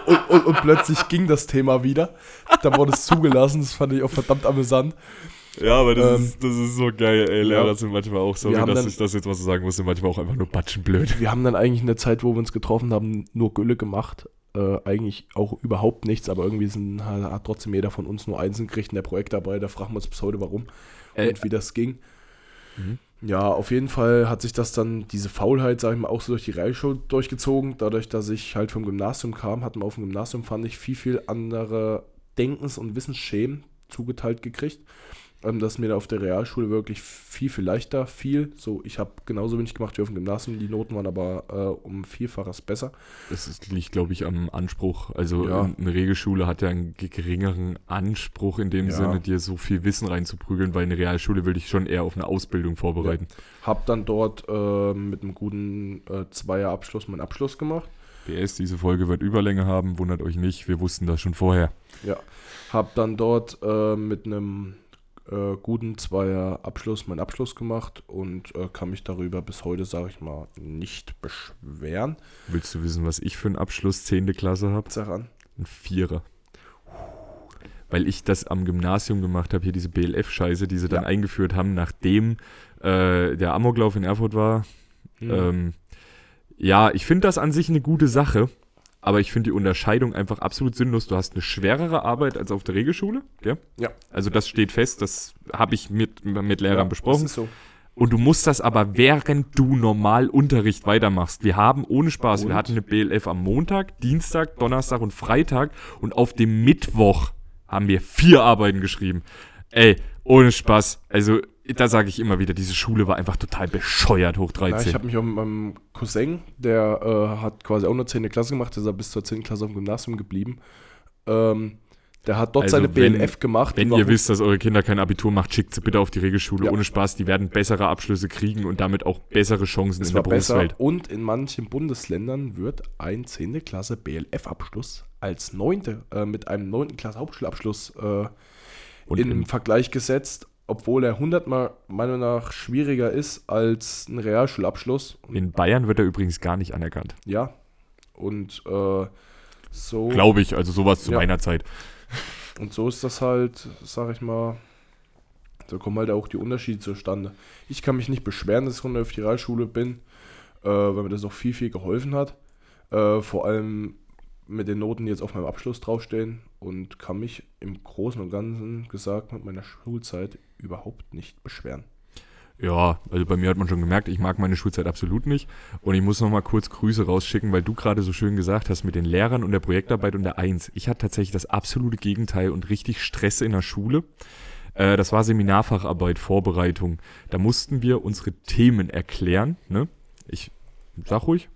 und, und, und, plötzlich ging das Thema wieder. Da wurde es zugelassen, das fand ich auch verdammt amüsant. Ja, aber das, ähm, ist, das ist so geil, ey. Lehrer ja. sind manchmal auch so, dass dann, ich das jetzt mal so sagen muss, sind manchmal auch einfach nur batschenblöd. Wir haben dann eigentlich in der Zeit, wo wir uns getroffen haben, nur Gülle gemacht. äh, eigentlich auch überhaupt nichts, aber irgendwie sind, hat trotzdem jeder von uns nur Einsen gekriegt in der Projektarbeit. Da fragen wir uns bis heute, warum Äh, und wie das ging. Mhm. Ja, auf jeden Fall hat sich das dann, diese Faulheit, sag ich mal, auch so durch die Realschule durchgezogen. Dadurch, dass ich halt vom Gymnasium kam, hatten wir auf dem Gymnasium, fand ich, viel, viel andere Denkens- und Wissensschemen zugeteilt gekriegt. Ähm, dass mir da auf der Realschule wirklich viel, viel leichter fiel. So, ich habe genauso wenig gemacht wie auf dem Gymnasium. Die Noten waren aber äh, um Vielfaches besser. Das liegt, glaube ich, am Anspruch. Also Ja. eine Regelschule hat ja einen ge- geringeren Anspruch in dem Ja. Sinne, dir so viel Wissen reinzuprügeln, weil eine Realschule will dich schon eher auf eine Ausbildung vorbereiten. Hab dann dort äh, mit einem guten äh, Zweier-Abschluss meinen Abschluss gemacht. PS, diese Folge wird Überlänge haben, wundert euch nicht, wir wussten das schon vorher. Ja, habe dann dort äh, mit einem äh, guten Zweier Abschluss meinen Abschluss gemacht und äh, kann mich darüber bis heute, sage ich mal, nicht beschweren. Willst du wissen, was ich für einen Abschluss 10. Klasse habe? Sag an. Ein Vierer. Weil ich das am Gymnasium gemacht habe, hier diese BLF-Scheiße, die sie dann Ja. eingeführt haben, nachdem äh, der Amoklauf in Erfurt war. Hm. Ähm, ja, ich finde das an sich eine gute Sache, aber ich finde die Unterscheidung einfach absolut sinnlos. Du hast eine schwerere Arbeit als auf der Regelschule, gell? Ja. Also das steht fest, das habe ich mit, mit Lehrern Ja, besprochen. Das ist so. Und du musst das aber, während du normal Unterricht weitermachst. Wir haben ohne Spaß, Und? wir hatten eine BLF am Montag, Dienstag, Donnerstag und Freitag und auf dem Mittwoch haben wir vier Arbeiten geschrieben. Ey, ohne Spaß. Also, da sage ich immer wieder, diese Schule war einfach total bescheuert hoch Ja, 13. ich habe mich auch mit meinem Cousin, der äh, hat quasi auch nur 10. Klasse gemacht, der ist bis zur 10. Klasse auf dem Gymnasium geblieben. Ähm, der hat dort Also seine wenn- BLF gemacht. Wenn ihr wisst, dass eure Kinder kein Abitur macht, schickt sie bitte auf die Regelschule. Ja. Ohne Spaß, die werden bessere Abschlüsse kriegen und damit auch bessere Chancen es in der war besser Berufswelt. und in manchen Bundesländern wird ein 10. Klasse BLF-Abschluss als 9. Äh, mit einem 9. Klasse Hauptschulabschluss äh, Und in in, Vergleich gesetzt, obwohl er 100 mal meiner Meinung nach schwieriger ist als ein Realschulabschluss. In Bayern wird er übrigens gar nicht anerkannt. ja, und äh, so Glaube ich, also sowas zu Ja. meiner Zeit. und so ist das halt, sag ich mal, so kommen halt auch die Unterschiede zustande. Ich kann mich nicht beschweren, dass ich runter auf die Realschule bin, äh, weil mir das auch viel, viel geholfen hat. Äh, vor allem mit den Noten, die jetzt auf meinem Abschluss draufstehen und kann mich im Großen und Ganzen gesagt mit meiner Schulzeit überhaupt nicht beschweren. Ja, also bei mir hat man schon gemerkt, ich mag meine Schulzeit absolut nicht. Und ich muss noch mal kurz Grüße rausschicken, weil du gerade so schön gesagt hast mit den Lehrern und der Projektarbeit und der Eins. Ich hatte tatsächlich das absolute Gegenteil und richtig Stress in der Schule. Äh, das war Seminarfacharbeit, Vorbereitung. Da mussten wir unsere Themen erklären. Ne? Ich sag ruhig.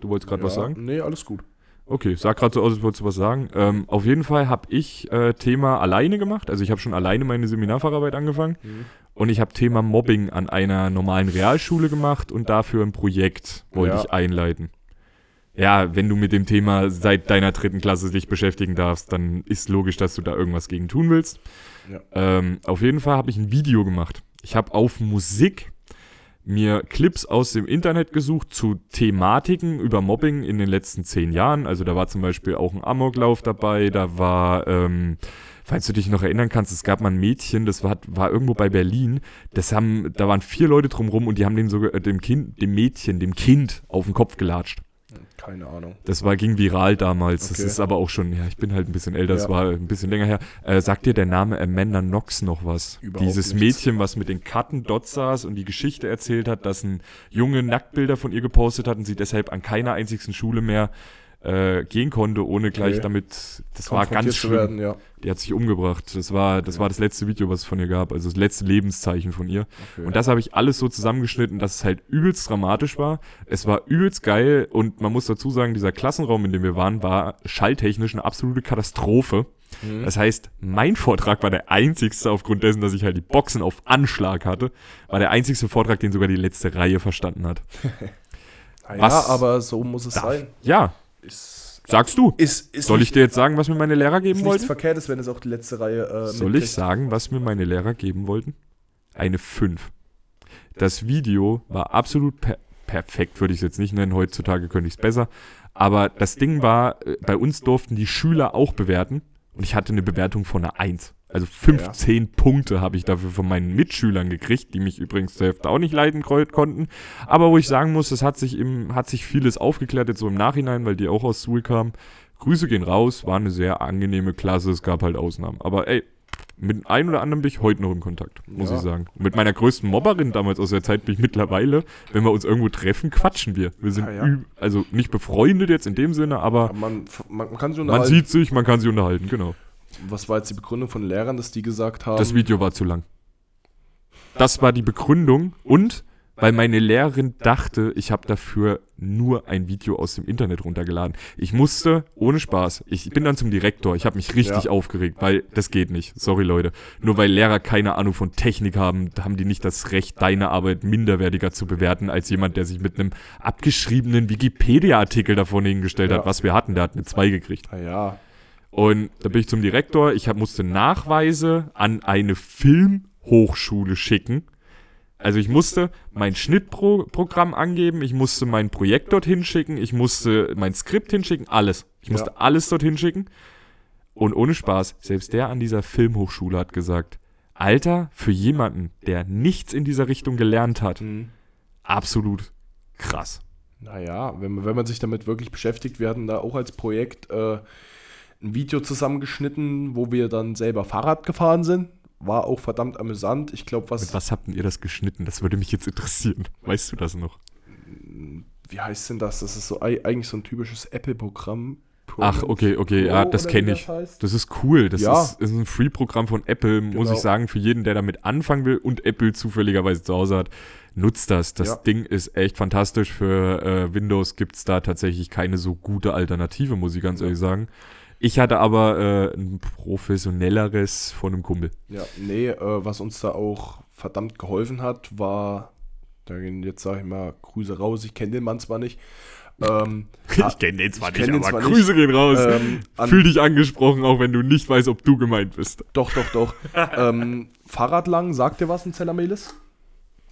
Du wolltest gerade was sagen? Nee, alles gut. Okay, sah gerade so aus, als wolltest du was sagen. Ähm, auf jeden Fall habe ich äh, Thema alleine gemacht. Also ich habe schon alleine meine Seminarfacharbeit angefangen. Und ich habe Thema Mobbing an einer normalen Realschule gemacht und dafür ein Projekt wollte Ja. ich einleiten. Ja, wenn du mit dem Thema seit deiner dritten Klasse dich beschäftigen darfst, dann ist logisch, dass du da irgendwas gegen tun willst. Ja. Ähm, auf jeden Fall habe ich ein Video gemacht. Ich habe auf Musik mir Clips aus dem Internet gesucht zu Thematiken über Mobbing in den letzten zehn Jahren. Also da war zum Beispiel auch ein Amoklauf dabei, da war, ähm, falls du dich noch erinnern kannst, es gab mal ein Mädchen, das war, war irgendwo bei Berlin. Das haben, da waren vier Leute drumrum und die haben dem sogar äh, dem Kind, dem Mädchen, dem Kind auf den Kopf gelatscht. Keine Ahnung. Das war, ging viral damals. Das Okay. ist aber auch schon, ja, ich bin halt ein bisschen älter, das Ja. war ein bisschen länger her. Äh, sagt dir der Name Amanda Knox noch was? Überhaupt Dieses nichts. Mädchen, was mit den Karten dort saß und die Geschichte erzählt hat, dass ein Junge Nacktbilder von ihr gepostet hat und sie deshalb an keiner einzigen Schule mehr äh, gehen konnte, ohne gleich Okay. damit. Das war ganz schlimm. werden, ja. Die hat sich umgebracht. Das war, das Ja. war das letzte Video, was es von ihr gab, also das letzte Lebenszeichen von ihr. Okay. Und das habe ich alles so zusammengeschnitten, dass es halt übelst dramatisch war. Es war übelst geil und man muss dazu sagen, dieser Klassenraum, in dem wir waren, war schalltechnisch eine absolute Katastrophe. Mhm. Das heißt, mein Vortrag war der einzigste, aufgrund dessen, dass ich halt die Boxen auf Anschlag hatte, war der einzigste Vortrag, den sogar die letzte Reihe verstanden hat. [LAUGHS] ja, was aber so muss es Darf- sein. Ja, Ist, sagst du. ist, ist Soll ich dir jetzt sagen, was mir meine Lehrer geben ist nichts wollten? Verkehrtes, wenn es auch die letzte Reihe äh, Soll ich sagen, was mir meine Lehrer geben wollten? Eine 5. Das Video war absolut per perfekt, würde ich es jetzt nicht nennen. Heutzutage könnte ich es besser. Aber das Ding war, äh, bei uns durften die Schüler auch bewerten. Und ich hatte eine Bewertung von einer 1. Also 15 Punkte habe ich dafür von meinen Mitschülern gekriegt, die mich übrigens zur Hälfte auch nicht leiden ko- konnten. Aber wo ich sagen muss, es hat sich, im, hat sich vieles aufgeklärt, jetzt so im Nachhinein, weil die auch aus Suhl kamen. Grüße gehen raus, war eine sehr angenehme Klasse, es gab halt Ausnahmen. Aber ey, mit einem oder anderen bin ich heute noch im Kontakt, muss Ja. ich sagen. Mit meiner größten Mobberin damals aus der Zeit bin ich mittlerweile, wenn wir uns irgendwo treffen, quatschen wir. Wir sind Ah, ja. üb- also nicht befreundet jetzt in dem Sinne, aber Aber man, man, man kann man unterhalten. sieht sich, man kann sich unterhalten, genau. Was war jetzt die Begründung von Lehrern, dass die gesagt haben? Das Video war zu lang. Das war die Begründung und weil meine Lehrerin dachte, ich habe dafür nur ein Video aus dem Internet runtergeladen. Ich musste, ohne Spaß, ich bin dann zum Direktor, ich habe mich richtig Ja. aufgeregt, weil das geht nicht. Sorry Leute. Nur weil Lehrer keine Ahnung von Technik haben, haben die nicht das Recht, deine Arbeit minderwertiger zu bewerten als jemand, der sich mit einem abgeschriebenen Wikipedia-Artikel davon hingestellt Ja. hat, was wir hatten. Der hat eine 2 gekriegt. Ah ja, Und da bin ich zum Direktor. Ich hab, musste Nachweise an eine Filmhochschule schicken. Also ich musste mein Schnittprogramm angeben, ich musste mein Projekt dorthin schicken, ich musste mein Skript hinschicken, alles. Ich musste Ja. alles dorthin schicken. Und ohne Spaß, selbst der an dieser Filmhochschule hat gesagt, Alter, für jemanden, der nichts in dieser Richtung gelernt hat, hm. absolut krass. naja, wenn, man- wenn man sich damit wirklich beschäftigt, wir hatten da auch als Projekt äh, ein Video zusammengeschnitten, wo wir dann selber Fahrrad gefahren sind. War auch verdammt amüsant. Ich glaube, was, Mit was habt ihr das geschnitten? Das würde mich jetzt interessieren. Weißt du das noch? wie heißt denn das? Das ist so ei- eigentlich so ein typisches Apple-Programm. Ach, okay, okay, ja, Pro das oder kenne ich. heißt. Das ist cool. Das Ja. ist, ist ein Free-Programm von Apple, muss Genau. ich sagen, für jeden, der damit anfangen will und Apple zufälligerweise zu Hause hat. Nutzt das. Das Ja. Ding ist echt fantastisch. Für äh, Windows gibt es da tatsächlich keine so gute Alternative, muss ich ganz ehrlich sagen. Ich hatte aber äh, ein professionelleres von einem Kumpel. Ja, nee, äh, was uns da auch verdammt geholfen hat, war, da gehen jetzt sage ich mal Grüße raus, ich kenne den Mann zwar nicht. Ähm, [LAUGHS] Ich kenne den zwar ich nicht, aber zwar Grüße gehen raus. ähm, an, Fühl dich angesprochen, auch wenn du nicht weißt, ob du gemeint bist. doch, doch, doch. [LAUGHS] ähm, Fahrradlang, sagt dir was ein Zellermelis?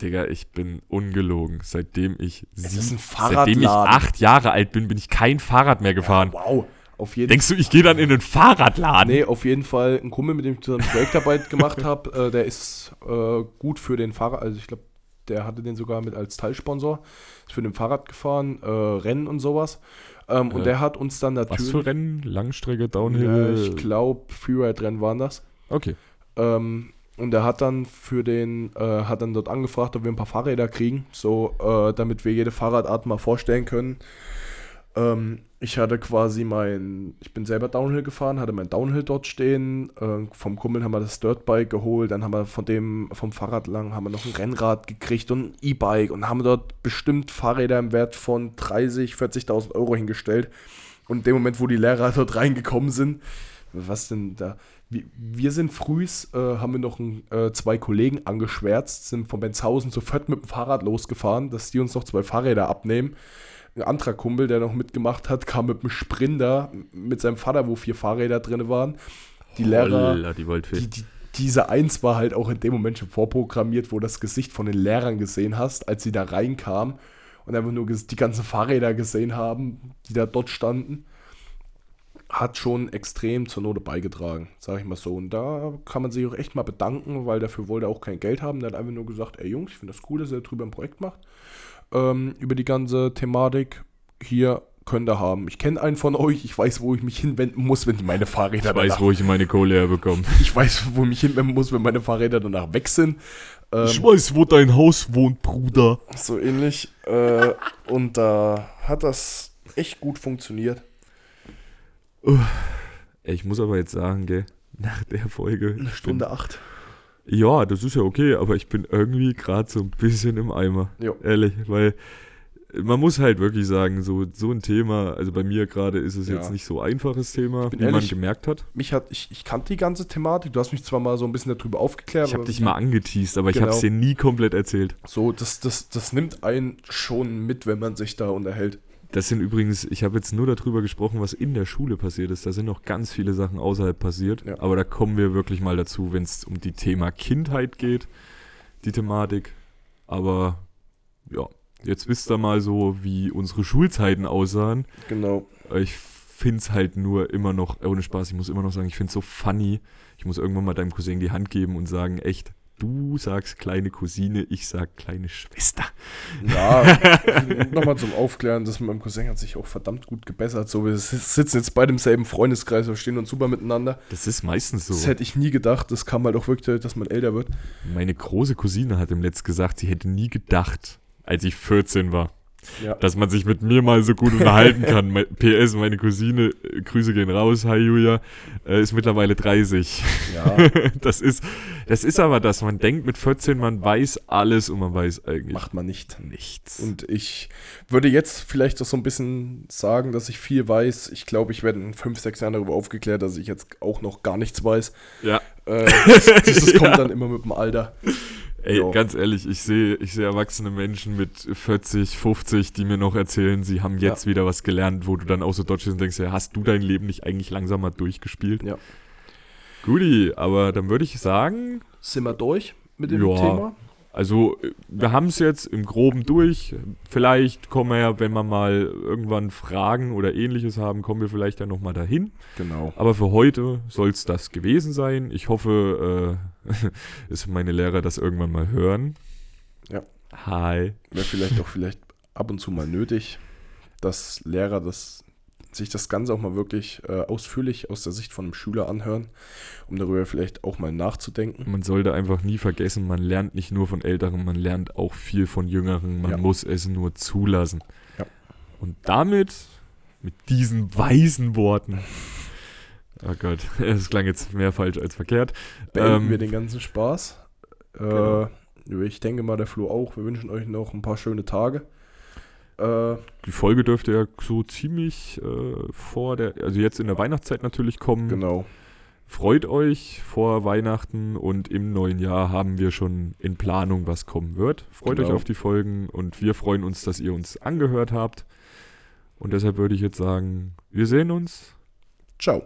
Digga, ich bin ungelogen. Seitdem ich, ist sieb- ein seitdem ich acht Jahre alt bin, bin ich kein Fahrrad mehr gefahren. Wow, auf jeden Denkst du, ich gehe dann in einen Fahrradladen? Nee, auf jeden Fall ein Kumpel, mit dem ich zusammen Projektarbeit [LAUGHS] gemacht habe, äh, der ist äh, gut für den Fahrrad, also ich glaube, der hatte den sogar mit als Teilsponsor, ist für den Fahrrad gefahren, äh, Rennen und sowas. Ähm. Und der hat uns dann Was natürlich. für Rennen? Langstrecke, Downhill? ich glaube, Freeride-Rennen waren das. okay. Ähm, und er hat dann für den, äh, hat dann dort angefragt, ob wir ein paar Fahrräder kriegen, so äh, damit wir jede Fahrradart mal vorstellen können. Ähm, ich hatte quasi mein, ich bin selber Downhill gefahren, hatte mein Downhill dort stehen. Äh, vom Kumpel haben wir das Dirtbike geholt, dann haben wir von dem, vom Fahrrad lang, haben wir noch ein Rennrad gekriegt und ein E-Bike und haben dort bestimmt Fahrräder im Wert von 30, 40.000 Euro hingestellt. Und in dem Moment, wo die Lehrer dort reingekommen sind, was denn da? Wir, wir sind frühs, äh, haben wir noch ein, äh, zwei Kollegen angeschwärzt, sind von Benzhausen sofort mit dem Fahrrad losgefahren, dass die uns noch zwei Fahrräder abnehmen. Ein anderer Kumpel, der noch mitgemacht hat, kam mit einem Sprinter mit seinem Vater, wo vier Fahrräder drin waren. Die Lehrer, Holla, die die, die, diese Eins war halt auch in dem Moment schon vorprogrammiert, wo du das Gesicht von den Lehrern gesehen hast, als sie da reinkamen und einfach nur die ganzen Fahrräder gesehen haben, die da dort standen. Hat schon extrem zur Note beigetragen, sage ich mal so. Und da kann man sich auch echt mal bedanken, weil dafür wollte er auch kein Geld haben. Der hat einfach nur gesagt, ey Jungs, ich finde das cool, dass ihr drüber ein Projekt macht. Ähm, über die ganze Thematik. Hier könnt ihr haben. Ich kenne einen von euch, ich weiß, wo ich mich hinwenden muss, wenn meine Fahrräder ich weiß, danach wo ich meine Kohle herbekomme. [LAUGHS] ich weiß, wo ich mich hinwenden muss, wenn meine Fahrräder danach weg sind. Ähm, weiß, wo dein Haus wohnt, Bruder. so ähnlich. Äh, und da hat das echt gut funktioniert. Ich muss aber jetzt sagen, gell, nach der Folge. Eine Stunde acht. Ja, das ist ja okay, aber ich bin irgendwie gerade so ein bisschen im Eimer. Jo. Ehrlich, weil man muss halt wirklich sagen, so, so ein Thema, also bei mir gerade ist es Ja. jetzt nicht so einfaches Thema, wie man ehrlich, gemerkt hat. Mich hat, ich, ich kannte die ganze Thematik. Du hast mich zwar mal so ein bisschen darüber aufgeklärt. Ich habe dich mal angeteased, aber ich Genau. habe es dir nie komplett erzählt. So, das, das, das nimmt einen schon mit, wenn man sich da unterhält. Das sind übrigens, ich habe jetzt nur darüber gesprochen, was in der Schule passiert ist. Da sind noch ganz viele Sachen außerhalb passiert. Ja. Aber da kommen wir wirklich mal dazu, wenn es um die Thema Kindheit geht, die Thematik. Aber ja, jetzt wisst ihr mal so, wie unsere Schulzeiten aussahen. Genau. Ich finde es halt nur immer noch, ohne Spaß, ich muss immer noch sagen, ich finde es so funny. Ich muss irgendwann mal deinem Cousin die Hand geben und sagen, echt, Du sagst kleine Cousine, ich sag kleine Schwester. Ja, [LAUGHS] nochmal zum Aufklären, das mit meinem Cousin hat sich auch verdammt gut gebessert. So, wir sitzen jetzt beide im selben Freundeskreis, wir stehen uns super miteinander. Das ist meistens so. Das hätte ich nie gedacht, das kam halt auch wirklich, dass man älter wird. Meine große Cousine hat im Letzt gesagt, sie hätte nie gedacht, als ich 14 war, Ja. dass man sich mit mir mal so gut unterhalten [LAUGHS] kann. PS, meine Cousine, äh, Grüße gehen raus, hi Julia, äh, ist mittlerweile 30. Ja, [LAUGHS] Das ist, das ist aber das, man denkt mit 14, man weiß alles und man weiß eigentlich macht man nicht. nichts. Und ich würde jetzt vielleicht auch so ein bisschen sagen, dass ich viel weiß. Ich glaube, ich werde in fünf, sechs Jahren darüber aufgeklärt, dass ich jetzt auch noch gar nichts weiß. ja, Äh, das [LAUGHS] das, das kommt Ja. dann immer mit dem Alter. Ey, Jo. ganz ehrlich, ich sehe ich sehe erwachsene Menschen mit 40, 50, die mir noch erzählen, sie haben jetzt wieder was gelernt, wo du dann auch so dodgest und denkst, ja, hast du dein Leben nicht eigentlich langsam mal durchgespielt? Ja. Guti, aber dann würde ich sagen, Sind wir durch mit dem Ja. Thema? Also, wir haben es jetzt im Groben durch. Vielleicht kommen wir ja, wenn wir mal irgendwann Fragen oder ähnliches haben, kommen wir vielleicht ja nochmal dahin. Genau. Aber für heute soll es das gewesen sein. Ich hoffe, äh, [LAUGHS] dass meine Lehrer das irgendwann mal hören. Ja. Hi. Wäre vielleicht auch vielleicht ab und zu mal nötig, dass Lehrer das, sich das Ganze auch mal wirklich äh, ausführlich aus der Sicht von einem Schüler anhören, um darüber vielleicht auch mal nachzudenken. Man sollte einfach nie vergessen, man lernt nicht nur von Älteren, man lernt auch viel von Jüngeren. Man Ja. muss es nur zulassen. Ja. Und damit, mit diesen weisen Worten, oh Gott, [LAUGHS] es klang jetzt mehr falsch als verkehrt. Beenden Ähm, wir den ganzen Spaß. Äh, genau. Ich denke mal, der Flo auch. Wir wünschen euch noch ein paar schöne Tage. Äh, Die Folge dürfte ja so ziemlich äh, vor der, also jetzt in der Weihnachtszeit natürlich kommen. genau. Freut euch vor Weihnachten und im neuen Jahr haben wir schon in Planung, was kommen wird. Freut Genau. euch auf die Folgen und wir freuen uns, dass ihr uns angehört habt. Und deshalb würde ich jetzt sagen, wir sehen uns. Ciao.